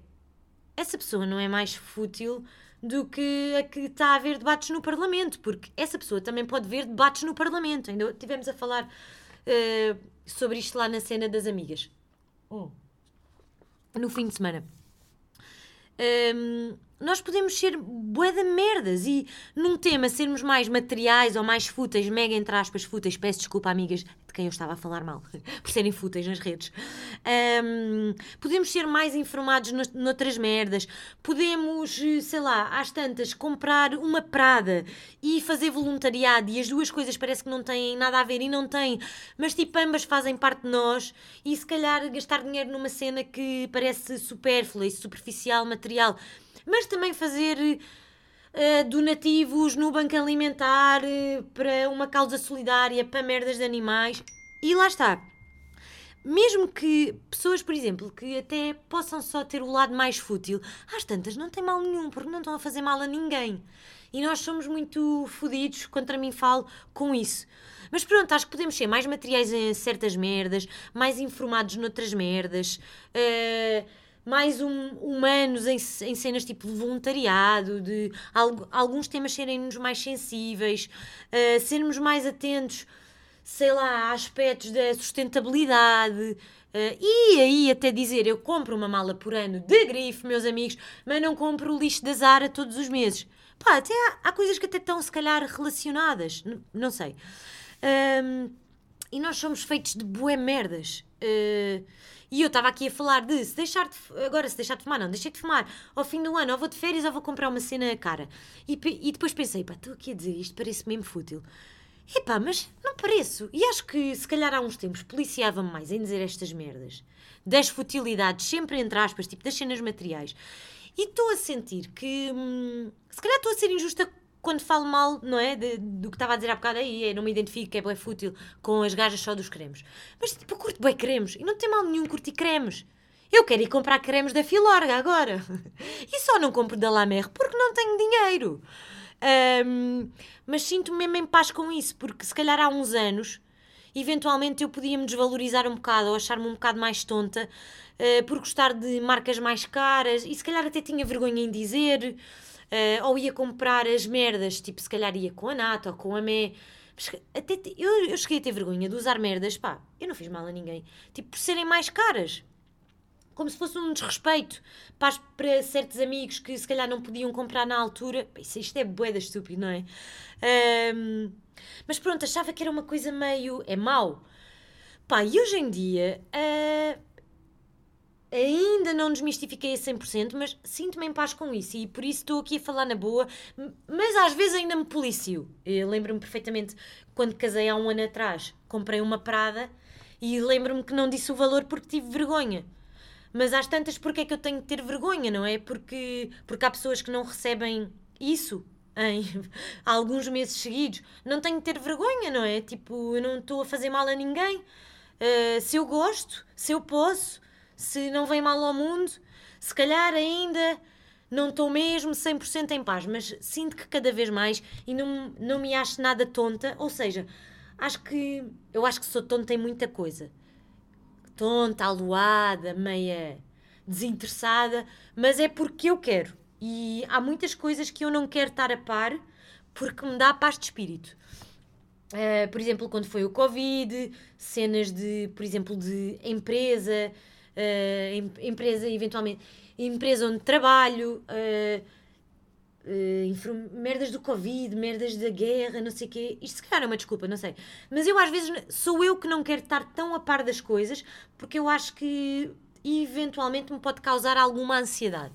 Essa pessoa não é mais fútil do que a que está a ver debates no Parlamento, porque essa pessoa também pode ver debates no Parlamento. Ainda tivemos a falar sobre isto lá na cena das amigas. Oh. No fim de semana. Um, nós podemos ser bué de merdas e num tema sermos mais materiais ou mais fúteis, mega entre aspas fúteis, peço desculpa amigas de quem eu estava a falar mal, (laughs) por serem fúteis nas redes. Um, podemos ser mais informados noutras merdas, podemos, sei lá, às tantas, comprar uma Prada e fazer voluntariado e as duas coisas parece que não têm nada a ver e não têm, mas tipo ambas fazem parte de nós e se calhar gastar dinheiro numa cena que parece supérflua e superficial, material mas também fazer uh, donativos no banco alimentar uh, para uma causa solidária, para merdas de animais. E lá está. Mesmo que pessoas, por exemplo, que até possam só ter o lado mais fútil, às tantas não tem mal nenhum, porque não estão a fazer mal a ninguém. E nós somos muito fodidos, contra mim falo, com isso. Mas pronto, acho que podemos ser mais materiais em certas merdas, mais informados noutras merdas. Uh, mais um, humanos em, em cenas tipo voluntariado, de algo, alguns temas serem-nos mais sensíveis, uh, sermos mais atentos, sei lá, a aspectos da sustentabilidade. Uh, e aí até dizer, eu compro uma mala por ano de grife, meus amigos, mas não compro o lixo da Zara todos os meses. Pá, até há, há coisas que até estão se calhar relacionadas, N não sei. Um, e nós somos feitos de bué merdas. Uh, e eu estava aqui a falar de se deixar de, agora se deixar de fumar, não, deixei de fumar ao fim do ano, ou vou de férias ou vou comprar uma cena cara. E, e depois pensei, pá, estou aqui a dizer isto, parece mesmo fútil. Epá, mas não pareço. E acho que se calhar há uns tempos policiava-me mais em dizer estas merdas. Das futilidades, sempre entre aspas, tipo das cenas materiais. E estou a sentir que hum, se calhar estou a ser injusta quando falo mal, não é? De, do que estava a dizer há bocado aí, não me identifico é bem fútil com as gajas só dos cremes. Mas tipo, eu curto bem cremes e não tem mal nenhum curtir cremes. Eu quero ir comprar cremes da Filorga agora. (laughs) E só não compro da La Mer porque não tenho dinheiro. Um, mas sinto-me mesmo em paz com isso, porque se calhar há uns anos, eventualmente eu podia me desvalorizar um bocado ou achar-me um bocado mais tonta uh, por gostar de marcas mais caras e se calhar até tinha vergonha em dizer. Uh, ou ia comprar as merdas, tipo, se calhar ia com a Nata ou com a Mé. Até eu, eu cheguei a ter vergonha de usar merdas, pá, eu não fiz mal a ninguém. Tipo, por serem mais caras. Como se fosse um desrespeito para, para certos amigos que se calhar não podiam comprar na altura. Isso, isto é boeda estúpido, não é? Um, mas pronto, achava que era uma coisa meio. É mau. Pá, e hoje em dia. Uh, ainda não desmistifiquei a 100%, mas sinto-me em paz com isso e por isso estou aqui a falar na boa, mas às vezes ainda me policio. Eu lembro-me perfeitamente quando casei há um ano atrás, comprei uma Prada e lembro-me que não disse o valor porque tive vergonha. Mas às tantas, porque é que eu tenho de ter vergonha, não é? Porque, porque há pessoas que não recebem isso em (laughs) alguns meses seguidos. Não tenho de ter vergonha, não é? Tipo, eu não estou a fazer mal a ninguém. Uh, se eu gosto, se eu posso, se não vem mal ao mundo, se calhar ainda não estou mesmo 100% em paz, mas sinto que cada vez mais e não, não me acho nada tonta, ou seja, acho que eu acho que sou tonta em muita coisa tonta, aluada, meia desinteressada, mas é porque eu quero. E há muitas coisas que eu não quero estar a par porque me dá paz de espírito. Uh, por exemplo, quando foi o Covid, cenas de, por exemplo, de empresa, em, empresa eventualmente, empresa onde trabalho, uh, uh, merdas do Covid, merdas da guerra, não sei o quê. Isto se calhar é uma desculpa, não sei. Mas eu às vezes sou eu que não quero estar tão a par das coisas porque eu acho que eventualmente me pode causar alguma ansiedade.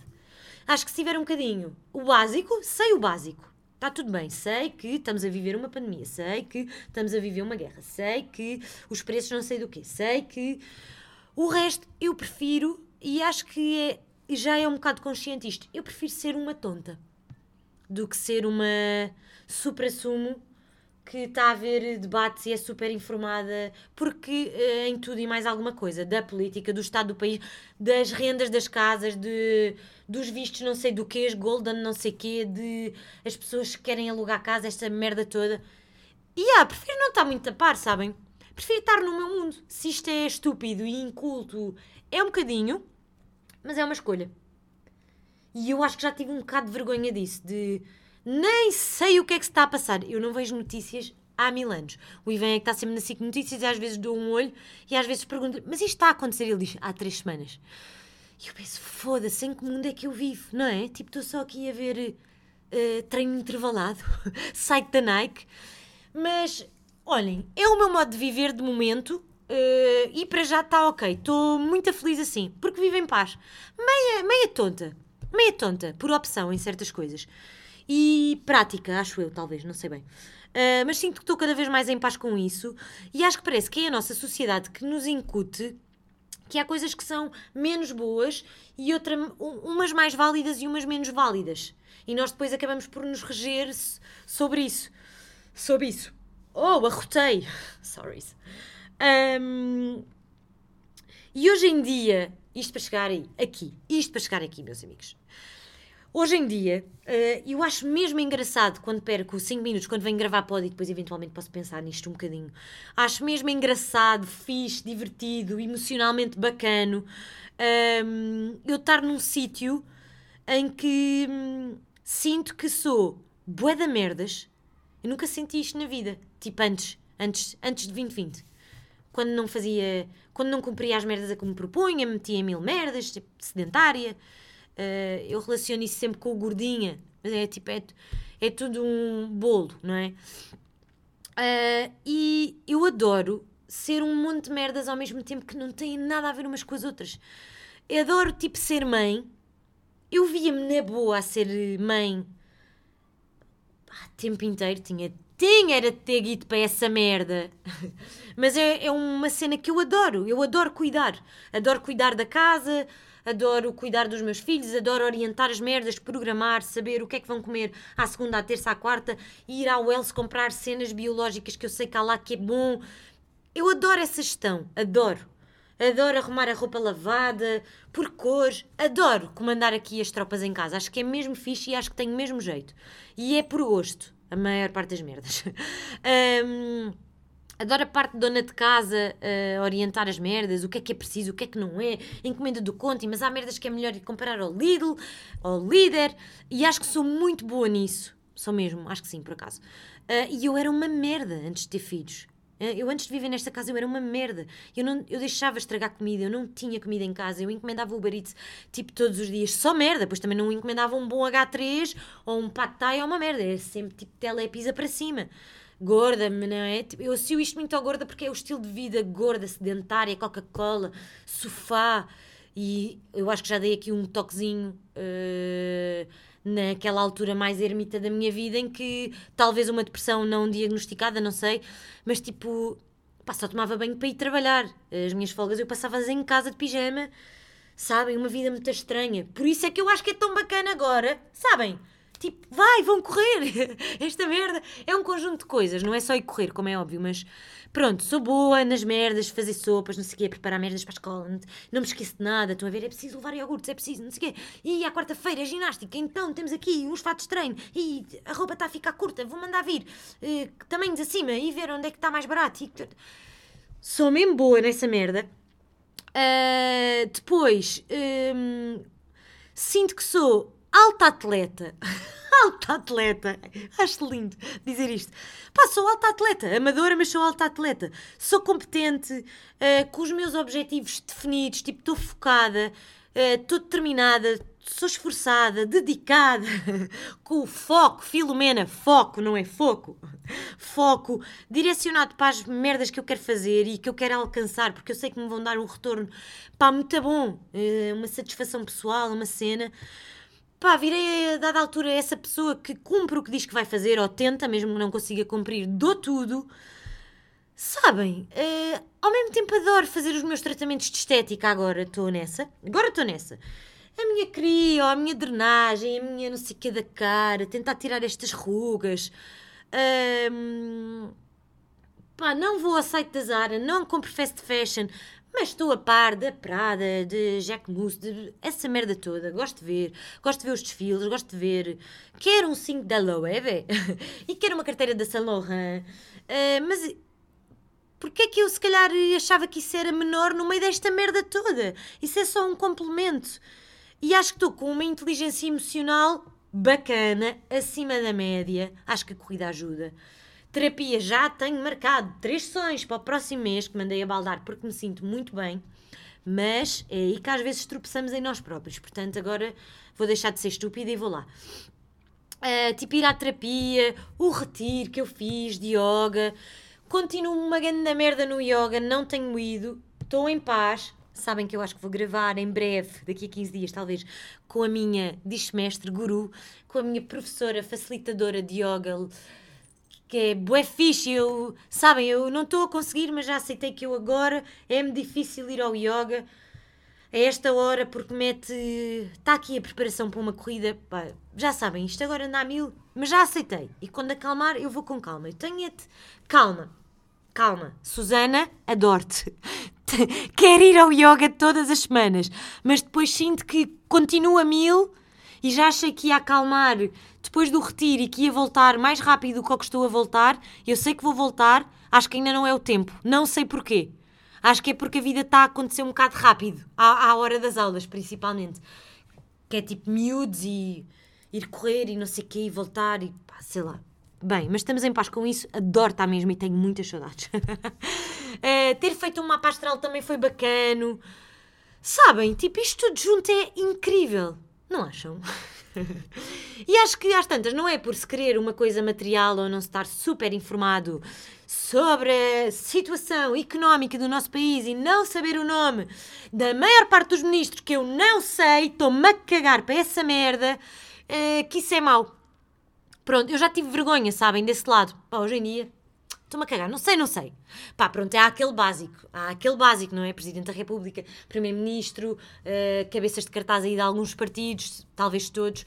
Acho que se tiver um bocadinho o básico, sei o básico. Está tudo bem, sei que estamos a viver uma pandemia, sei que estamos a viver uma guerra, sei que os preços não sei do quê, sei que o resto eu prefiro e acho que é, já é um bocado consciente isto. Eu prefiro ser uma tonta do que ser uma supra-sumo que está a ver debates e é super informada, porque uh, em tudo e mais alguma coisa, da política, do estado do país, das rendas das casas, de, dos vistos não sei do que, golden não sei quê, de as pessoas que querem alugar casa, esta merda toda. E ah, prefiro não estar muito a par, sabem? Prefiro estar no meu mundo. Se isto é estúpido e inculto, é um bocadinho, mas é uma escolha. E eu acho que já tive um bocado de vergonha disso, de nem sei o que é que se está a passar. Eu não vejo notícias há mil anos. O Ivan é que está sempre na SIC Notícias e às vezes dou um olho e às vezes pergunto mas isto está a acontecer? Ele diz, há três semanas. E eu penso, foda-se, em que mundo é que eu vivo, não é? Tipo, estou só aqui a ver uh, treino intervalado, (laughs) site da Nike. Mas, olhem, é o meu modo de viver de momento uh, e para já está ok. Estou muito feliz assim, porque vivo em paz. Meia, meia tonta meia tonta, por opção em certas coisas. E prática, acho eu, talvez, não sei bem. Uh, mas sinto que estou cada vez mais em paz com isso e acho que parece que é a nossa sociedade que nos incute que há coisas que são menos boas e outra, umas mais válidas e umas menos válidas. E nós depois acabamos por nos reger sobre isso. Sobre isso. Oh, arrotei! Sorry. Um, e hoje em dia, isto para chegar aqui, isto para chegar aqui, meus amigos. Hoje em dia, uh, eu acho mesmo engraçado quando perco 5 minutos, quando venho gravar pod e depois eventualmente posso pensar nisto um bocadinho. Acho mesmo engraçado, fixe, divertido, emocionalmente bacano um, eu estar num sítio em que hum, sinto que sou bué da merdas. Eu nunca senti isto na vida. Tipo antes, antes, antes de 2020 quando não fazia, quando não cumpria as merdas a que me propunha, metia mil merdas, tipo, sedentária. Uh, eu relaciono isso sempre com o gordinha, mas é tipo, é, é tudo um bolo, não é? Uh, e eu adoro ser um monte de merdas ao mesmo tempo que não têm nada a ver umas com as outras. Eu adoro, tipo, ser mãe. Eu via-me na boa a ser mãe o tempo inteiro. Tinha tinha era de ter ido para essa merda. (laughs) Mas é, é uma cena que eu adoro. Eu adoro cuidar. Adoro cuidar da casa, adoro cuidar dos meus filhos, adoro orientar as merdas, programar, saber o que é que vão comer à segunda, à terça, à quarta, ir ao Wells comprar cenas biológicas que eu sei que há lá que é bom. Eu adoro essa gestão, adoro. Adoro arrumar a roupa lavada, por cores. Adoro comandar aqui as tropas em casa. Acho que é mesmo fixe e acho que tenho o mesmo jeito. E é por gosto a maior parte das merdas. (laughs) um, adoro a parte de dona de casa uh, orientar as merdas, o que é que é preciso, o que é que não é, encomenda do Conti, mas há merdas que é melhor ir comprar ao Lidl, ao Líder, e acho que sou muito boa nisso. Sou mesmo, acho que sim, por acaso. Uh, e eu era uma merda antes de ter filhos. Eh, eu antes de viver nesta casa eu era uma merda. Eu, não, eu deixava estragar comida, eu não tinha comida em casa, eu encomendava Uber Eats tipo todos os dias, só merda. Pois também não encomendava um bom H3 ou um pad thai ou uma merda. Era sempre tipo telepisa para cima. Gorda, não é? Tipo, eu associo isto muito ao gorda porque é o estilo de vida gorda, sedentária, Coca-Cola, sofá E eu acho que já dei aqui um toquezinho uh, naquela altura mais ermita da minha vida em que talvez uma depressão não diagnosticada, não sei, mas tipo, pá, só tomava banho para ir trabalhar. As minhas folgas eu passava em casa de pijama, sabem? Uma vida muito estranha. Por isso é que eu acho que é tão bacana agora, sabem? Tipo, vai, vão correr. (laughs) Esta merda é um conjunto de coisas, não é só ir correr, como é óbvio, mas pronto, sou boa nas merdas, fazer sopas, não sei o quê, preparar merdas para a escola, não me esqueço de nada, estão a ver, é preciso levar iogurtes, é preciso, não sei o quê. E à quarta-feira é ginástica, então temos aqui uns fatos de treino e a roupa está a ficar curta, vou mandar vir uh, tamanhos acima e ver onde é que está mais barato. E... Sou mesmo boa nessa merda. Uh, depois, um, sinto que sou alta atleta. (laughs) alta atleta. Acho lindo dizer isto. Pá, sou alta atleta. Amadora, mas sou alta atleta. Sou competente, uh, com os meus objetivos definidos. Tipo, estou focada, estou uh, determinada, sou esforçada, dedicada, (laughs) com o foco, Filomena, foco, não é foco, foco, direcionado para as merdas que eu quero fazer e que eu quero alcançar, porque eu sei que me vão dar um retorno, pá, muito bom, uh, uma satisfação pessoal, uma cena pá, virei a dada altura essa pessoa que cumpre o que diz que vai fazer ou tenta, mesmo que não consiga cumprir, dou tudo. Sabem, uh, ao mesmo tempo adoro fazer os meus tratamentos de estética agora, estou nessa. Agora estou nessa. A minha cria, a minha drenagem, a minha não sei o que da cara, tentar tirar estas rugas. Uh, pá, não vou ao site da Zara, não compro fast fashion, mas estou a par da Prada, de Jack Mousse, de essa merda toda. Gosto de ver, gosto de ver os desfiles, gosto de ver. Quero um 5 da Loewe (laughs) e quero uma carteira da Saint Laurent. Uh, mas porquê é que eu se calhar achava que isso era menor no meio desta merda toda? Isso é só um complemento. E acho que estou com uma inteligência emocional bacana, acima da média. Acho que a corrida ajuda. Terapia já tenho marcado três sessões para o próximo mês, que mandei a baldar porque me sinto muito bem. Mas é aí que às vezes tropeçamos em nós próprios. Portanto, agora vou deixar de ser estúpida e vou lá. Uh, tipo, ir à terapia, o retiro que eu fiz de yoga. Continuo uma grande merda no yoga, não tenho ido, estou em paz. Sabem que eu acho que vou gravar em breve, daqui a 15 dias, talvez, com a minha dismestre guru, com a minha professora facilitadora de yoga que é bué fixe, eu, sabem, eu não estou a conseguir, mas já aceitei que eu agora é-me difícil ir ao yoga a esta hora porque mete, está aqui a preparação para uma corrida, pá, já sabem, isto agora anda a mil, mas já aceitei, e quando acalmar eu vou com calma, eu tenho-te, calma, calma, Susana, adoro-te, (laughs) quero ir ao yoga todas as semanas, mas depois sinto que continua a mil e já achei que ia acalmar depois do retiro e que ia voltar mais rápido do que eu estou a voltar, eu sei que vou voltar, acho que ainda não é o tempo. Não sei porquê. Acho que é porque a vida está a acontecer um bocado rápido, à, à hora das aulas, principalmente. Que é tipo miúdos e ir correr e não sei o quê e voltar e pá, sei lá. Bem, mas estamos em paz com isso, adoro estar mesmo e tenho muitas saudades. uh, (laughs) ter feito um mapa astral também foi bacano. Sabem, tipo, isto tudo junto é incrível. Não acham? (laughs) (laughs) e acho que às tantas não é por se querer uma coisa material ou não estar super informado sobre a situação económica do nosso país e não saber o nome da maior parte dos ministros que eu não sei, estou-me a cagar para essa merda, uh, que isso é mau. Pronto, eu já tive vergonha, sabem, desse lado. Pá, hoje em dia Estou-me a cagar, não sei, não sei. Pá, pronto, há aquele básico. Há aquele básico, não é? Presidente da República, Primeiro-Ministro, uh, cabeças de cartaz aí de alguns partidos, talvez todos.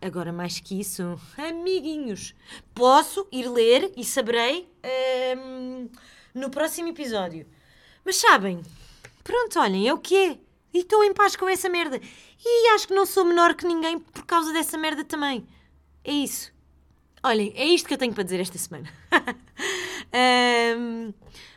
Agora, mais que isso, amiguinhos, posso ir ler e saberei uh, no próximo episódio. Mas sabem, pronto, olhem, é o que é. E estou em paz com essa merda. E acho que não sou menor que ninguém por causa dessa merda também. É isso. Olhem, é isto que eu tenho para dizer esta semana. (laughs) um,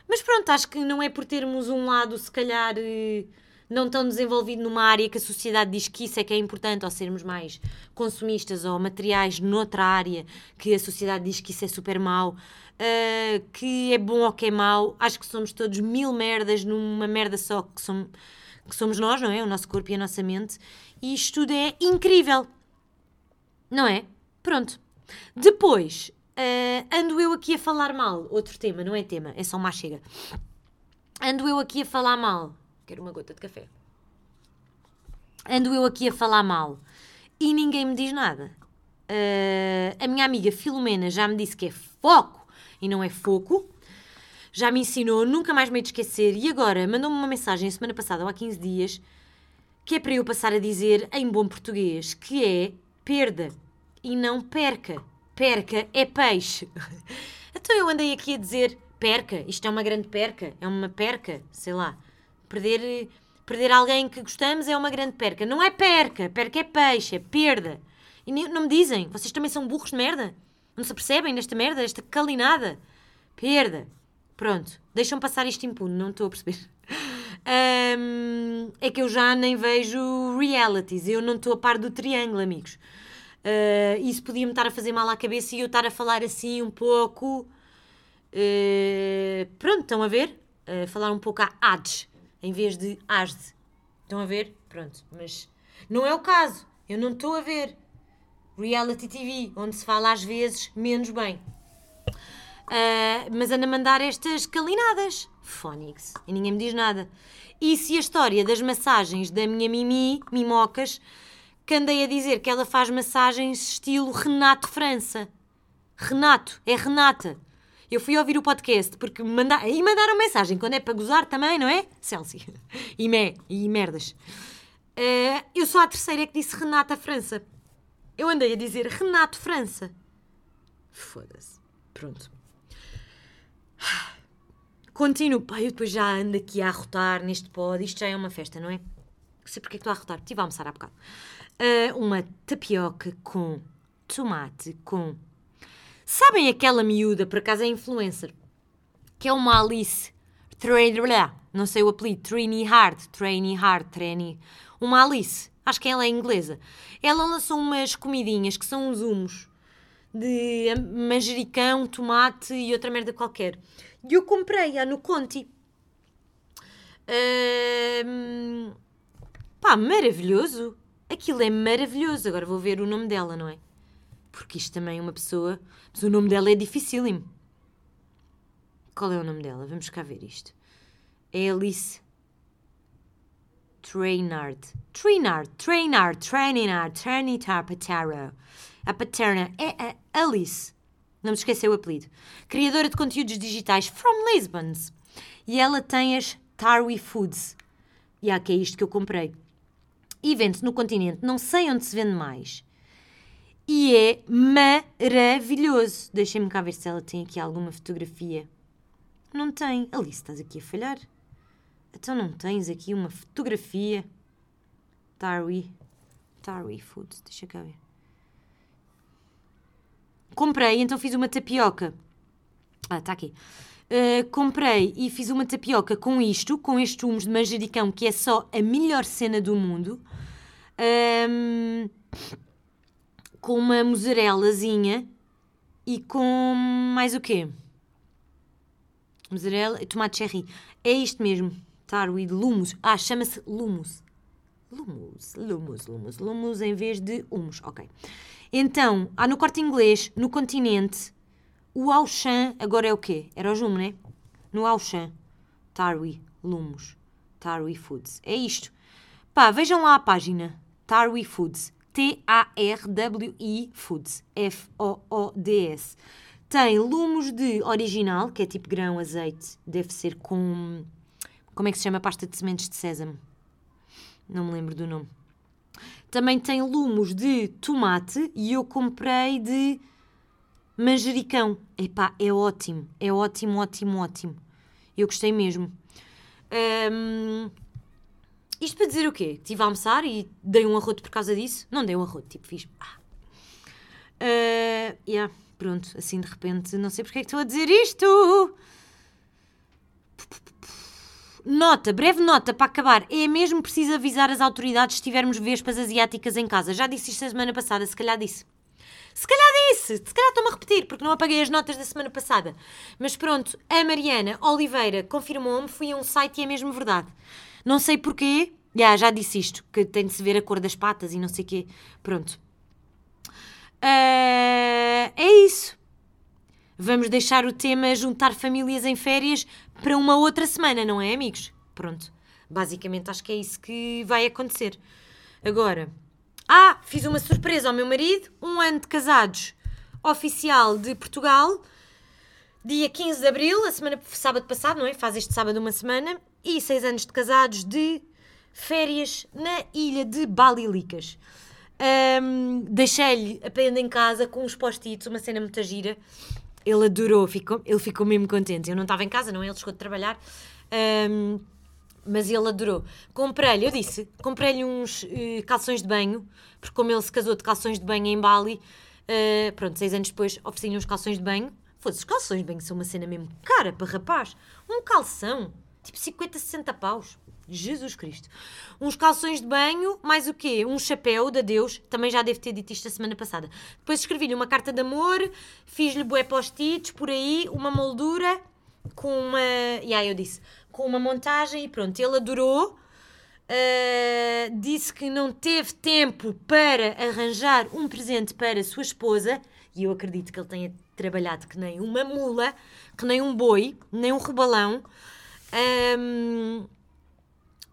mas pronto, acho que não é por termos um lado, se calhar, eh, não tão desenvolvido numa área que a sociedade diz que isso é que é importante, ou sermos mais consumistas ou materiais noutra área que a sociedade diz que isso é super mau, uh, que é bom ou que é mau. Acho que somos todos mil merdas numa merda só que somos, que somos nós, não é? O nosso corpo e a nossa mente. E isto tudo é incrível. Não é? Pronto. Depois, uh, ando eu aqui a falar mal. Outro tema, não é tema, é só uma chega. Ando eu aqui a falar mal. Quero uma gota de café. ando eu aqui a falar mal e ninguém me diz nada. Uh, a minha amiga Filomena já me disse que é foco e não é foco. Já me ensinou, nunca mais me de esquecer. E agora mandou-me uma mensagem semana passada, ou há 15 dias, que é para eu passar a dizer em bom português, que é perda e não perca. Perca é peixe. (laughs) então eu andei aqui a dizer perca, isto é uma grande perca, é uma perca, sei lá. Perder, perder alguém que gostamos é uma grande perca. Não é perca, perca é peixe, é perda. E não me dizem, vocês também são burros de merda? Não se percebem nesta merda, esta calinada? Perda. Pronto, deixam passar isto impune, não estou a perceber. (laughs) É que eu já nem vejo realities, eu não estou a par do triângulo, amigos. Uh, isso podia-me estar a fazer mal à cabeça e eu estar a falar assim um pouco. Uh, pronto, estão a ver? Uh, falar um pouco a ADS em vez de ASD. Estão a ver? Pronto, mas não é o caso. Eu não estou a ver reality TV, onde se fala às vezes menos bem. Uh, mas anda a mandar estas calinadas. Fónix. E ninguém me diz nada. E se a história das massagens da minha Mimi, Mimocas, que andei a dizer que ela faz massagens estilo Renato França. Renato, é Renata. Eu fui ouvir o podcast porque manda... e mandaram mensagem quando é para gozar também, não é? Celsi. E, me... e merdas. Uh, eu sou a terceira que disse Renata França. Eu andei a dizer Renato França. Foda-se. Pronto. Continuo. Pá, eu depois já ando aqui a arrotar neste pod. Isto já é uma festa, não é? Não sei porque é que estou a arrotar. Estive a almoçar há bocado uh, uma tapioca com tomate, com. Sabem aquela miúda, por acaso é influencer, que é uma Alice não sei o apelido, Trini Hard, Trainy Hard, Trainy. Uma Alice, acho que ela é inglesa. Ela lançou umas comidinhas que são uns humos de manjericão, tomate e outra merda qualquer. E eu comprei-a no Conti. Uh, pá, maravilhoso. Aquilo é maravilhoso. Agora vou ver o nome dela, não é? Porque isto também é uma pessoa. Mas o nome dela é dificílimo. Qual é o nome dela? Vamos cá ver isto. É Alice Trainard. Trainard, Trainard, Trainard, Tranitar Pataro. A paterna é a Alice. Não me esqueceu o apelido. Criadora de conteúdos digitais from Lisbon. E ela tem as Tarwi Foods. E há que é isto que eu comprei e vende-se no continente, não sei onde se vende mais. E é maravilhoso. Deixem-me cá ver se ela tem aqui alguma fotografia. Não tem. Alice, estás aqui a falhar. Então não tens aqui uma fotografia. Tarwi. Tarwi Foods. Deixa cá ver. Comprei, então fiz uma tapioca. Ah, está aqui. Uh, comprei e fiz uma tapioca com isto, com estes humos de manjericão, que é só a melhor cena do mundo. Um, com uma mozzarelazinha e com mais o quê? Mozzarella tomate cherry. É isto mesmo. Tarwi Lumos. Ah, chama-se Lumos. Lumos, Lumos, Lumos, Lumos em vez de humus. Ok. Então, há no corte inglês, no continente, o Auchan, agora é o quê? Era o Jume, né? No Auchan, Tarwi, Lumos, Tarwi Foods. É isto. Pá, vejam lá a página. Tarwi Foods. T-A-R-W-I Foods. F-O-O-D-S. Tem lumos de original, que é tipo grão, azeite. Deve ser com. Como é que se chama a pasta de sementes de sésamo? Não me lembro do nome. Também tem lumos de tomate e eu comprei de Manjericão. Epá, é ótimo. É ótimo, ótimo, ótimo. Eu gostei mesmo. Um, isto para dizer o quê? Estive a almoçar e dei um arroto por causa disso? Não dei um arroto, tipo, fiz. Ah. Uh, yeah, pronto, assim de repente, não sei porque é que estou a dizer isto. Nota, breve nota para acabar. É mesmo preciso avisar as autoridades se tivermos vespas asiáticas em casa. Já disse isto a semana passada, se calhar disse. Se calhar disse, se calhar estou-me a repetir, porque não apaguei as notas da semana passada. Mas pronto, a Mariana Oliveira confirmou-me, fui a um site e é mesmo verdade. Não sei porquê, já, já disse isto, que tem de se ver a cor das patas e não sei o quê. Pronto. Uh, é isso. Vamos deixar o tema juntar famílias em férias para uma outra semana, não é, amigos? Pronto. Basicamente acho que é isso que vai acontecer. Agora, ah, fiz uma surpresa ao meu marido, um ano de casados oficial de Portugal, dia 15 de Abril, a semana, sábado passado, não é? Faz este sábado uma semana, e seis anos de casados de férias na ilha de Balilicas. Um, Deixei-lhe a prenda em casa com uns post-its, uma cena muito gira. Ele adorou, ficou, ele ficou mesmo contente. Eu não estava em casa, não é? Ele chegou de trabalhar. Um, mas ele adorou. Comprei-lhe, eu disse, comprei-lhe uns uh, calções de banho, porque como ele se casou de calções de banho em Bali, uh, pronto, seis anos depois ofereci-lhe uns calções de banho. Foda-se, os calções de banho são uma cena mesmo cara para rapaz. Um calção, tipo 50, 60 paus. Jesus Cristo. Uns calções de banho, mais o quê? Um chapéu de Deus. Também já devo ter dito isto a semana passada. Depois escrevi-lhe uma carta de amor, fiz-lhe bué post-its por aí, uma moldura com uma. E aí eu disse, com uma montagem e pronto. Ele adorou. Uh, disse que não teve tempo para arranjar um presente para a sua esposa. E eu acredito que ele tenha trabalhado que nem uma mula, que nem um boi, nem um rebalão. Um,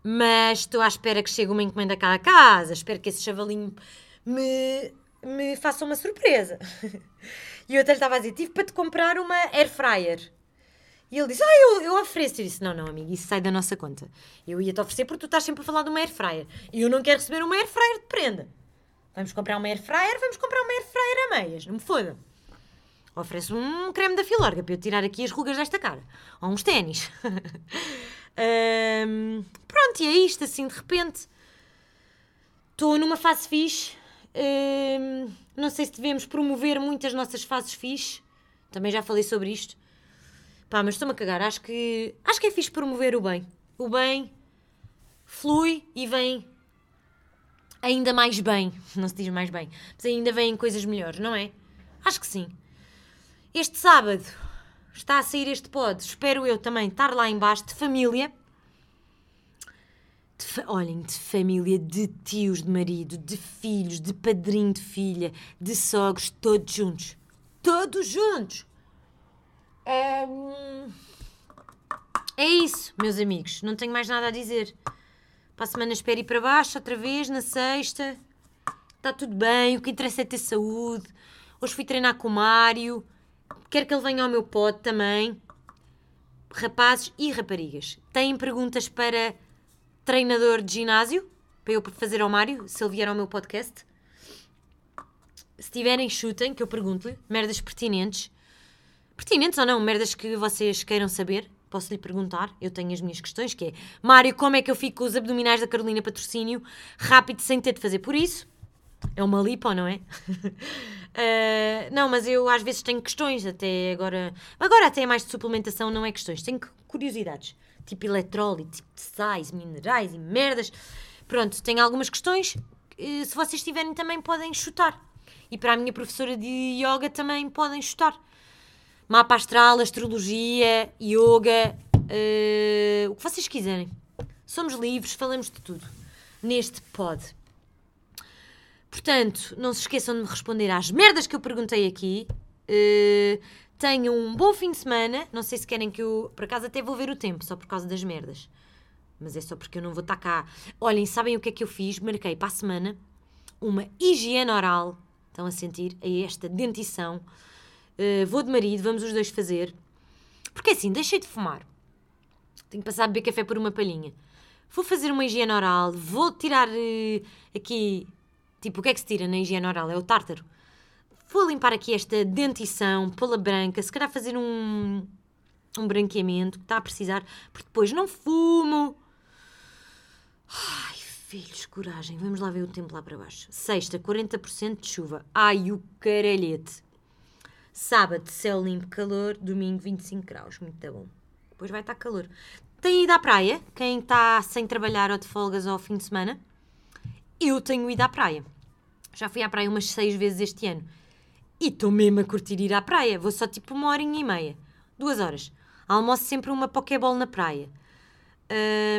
mas estou à espera que chegue uma encomenda cá a casa, espero que esse chavalinho me, me faça uma surpresa. (laughs) e eu até estava a dizer, tive para te comprar uma air fryer. E ele disse, ah, eu, eu ofereço. Eu disse, não, não, amigo, isso sai da nossa conta. Eu ia-te oferecer porque tu estás sempre a falar de uma air fryer. E eu não quero receber uma air fryer de prenda. Vamos comprar uma air fryer, vamos comprar uma air fryer a meias, não me foda. Ofereço um creme da Filorga para eu tirar aqui as rugas desta cara. Ou uns ténis. (laughs) Um, pronto, e é isto, assim, de repente. Estou numa fase fixe. Um, não sei se devemos promover muitas nossas fases fixe. Também já falei sobre isto. Pá, mas estou-me a cagar. Acho que, acho que é fixe promover o bem. O bem flui e vem ainda mais bem. (laughs) Não se diz mais bem. Mas ainda vêm coisas melhores, não é? Acho que sim. Este sábado está a sair este pod, espero eu também estar lá embaixo, de família. De olhem, de família, de tios de marido, de filhos, de padrinho de filha, de sogros, todos juntos. Todos juntos! É, isso, meus amigos. Não tenho mais nada a dizer. Para a semana espero ir para baixo outra vez, na sexta. Está tudo bem, o que interessa é ter saúde. Hoje fui treinar com o Mário. Quero que ele venha ao meu pod também. Rapazes e raparigas. Têm perguntas para treinador de ginásio? Para eu fazer ao Mário, se ele vier ao meu podcast? Se tiverem, chutem, que eu pergunto-lhe. Merdas pertinentes. Pertinentes ou não? Merdas que vocês queiram saber. Posso lhe perguntar, eu tenho as minhas questões, que é Mário, como é que eu fico com os abdominais da Carolina Patrocínio rápido sem ter de fazer por isso? É uma lipo, não é? uh, (laughs) não, mas eu às vezes tenho questões, até agora. Agora até é mais de suplementação, não é questões. Tenho curiosidades. Tipo eletrólito, tipo sais, minerais e merdas. Pronto, tenho algumas questões. Se vocês tiverem também podem chutar. E para a minha professora de yoga também podem chutar. Mapa astral, astrologia, yoga, uh, o que vocês quiserem. Somos livres, falamos de tudo. Neste pod. Portanto, não se esqueçam de me responder às merdas que eu perguntei aqui. Uh, tenham um bom fim de semana. Não sei se querem que eu. Por acaso até vou ver o tempo, só por causa das merdas. Mas é só porque eu não vou estar cá. Olhem, sabem o que é que eu fiz? Marquei para a semana uma higiene oral. Estão a sentir? A esta dentição. Uh, vou de marido, vamos os dois fazer. Porque assim, deixei de fumar. Tenho que passar a beber café por uma palhinha. Vou fazer uma higiene oral, vou tirar uh, aqui Tipo, o que é que se tira na higiene oral? É o tártaro. Vou limpar aqui esta dentição, pô-la branca, se calhar fazer um, um branqueamento que está a precisar, porque depois não fumo. Ai, filhos, coragem. Vamos lá ver o tempo lá para baixo. Sexta, 40% de chuva. Ai, o caralhete. Sábado, céu limpo, calor. Domingo, 25 graus. Muito bom. Depois vai estar calor. Tem ido à praia? Quem está sem trabalhar ou de folgas ao fim de semana? eu tenho ido à praia. Já fui à praia umas seis vezes este ano. E estou mesmo a curtir ir à praia. Vou só tipo uma horinha e meia. Duas horas. Almoço sempre uma pokeball na praia.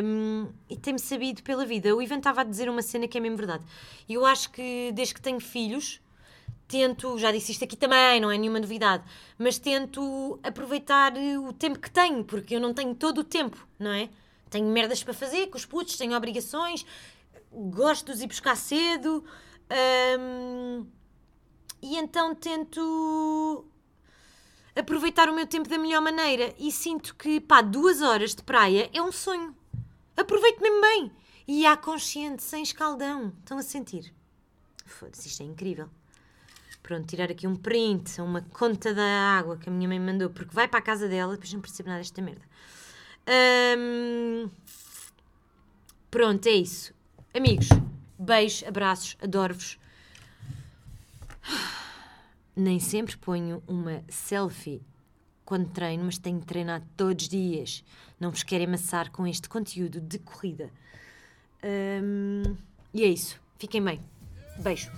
Um, e tem-me sabido pela vida. O Ivan estava a dizer uma cena que é mesmo verdade. Eu acho que desde que tenho filhos, tento, já disse isto aqui também, não é nenhuma novidade, mas tento aproveitar o tempo que tenho, porque eu não tenho todo o tempo, não é? Tenho merdas para fazer com os putos, tenho obrigações, gosto de os ir buscar cedo. hum, e então tento aproveitar o meu tempo da melhor maneira. E sinto que, pá, duas horas de praia é um sonho. Aproveito mesmo bem. E há consciente, sem escaldão. Estão a sentir? Foda-se, isto é incrível. Pronto, tirar aqui um print, uma conta da água que a minha mãe mandou, porque vai para a casa dela, depois não percebo nada desta merda. Pronto, é isso. Amigos, beijos, abraços, adoro-vos. Nem sempre ponho uma selfie quando treino, mas tenho treinado todos os dias. Não vos quero amassar com este conteúdo de corrida. E é isso. Fiquem bem. Beijo.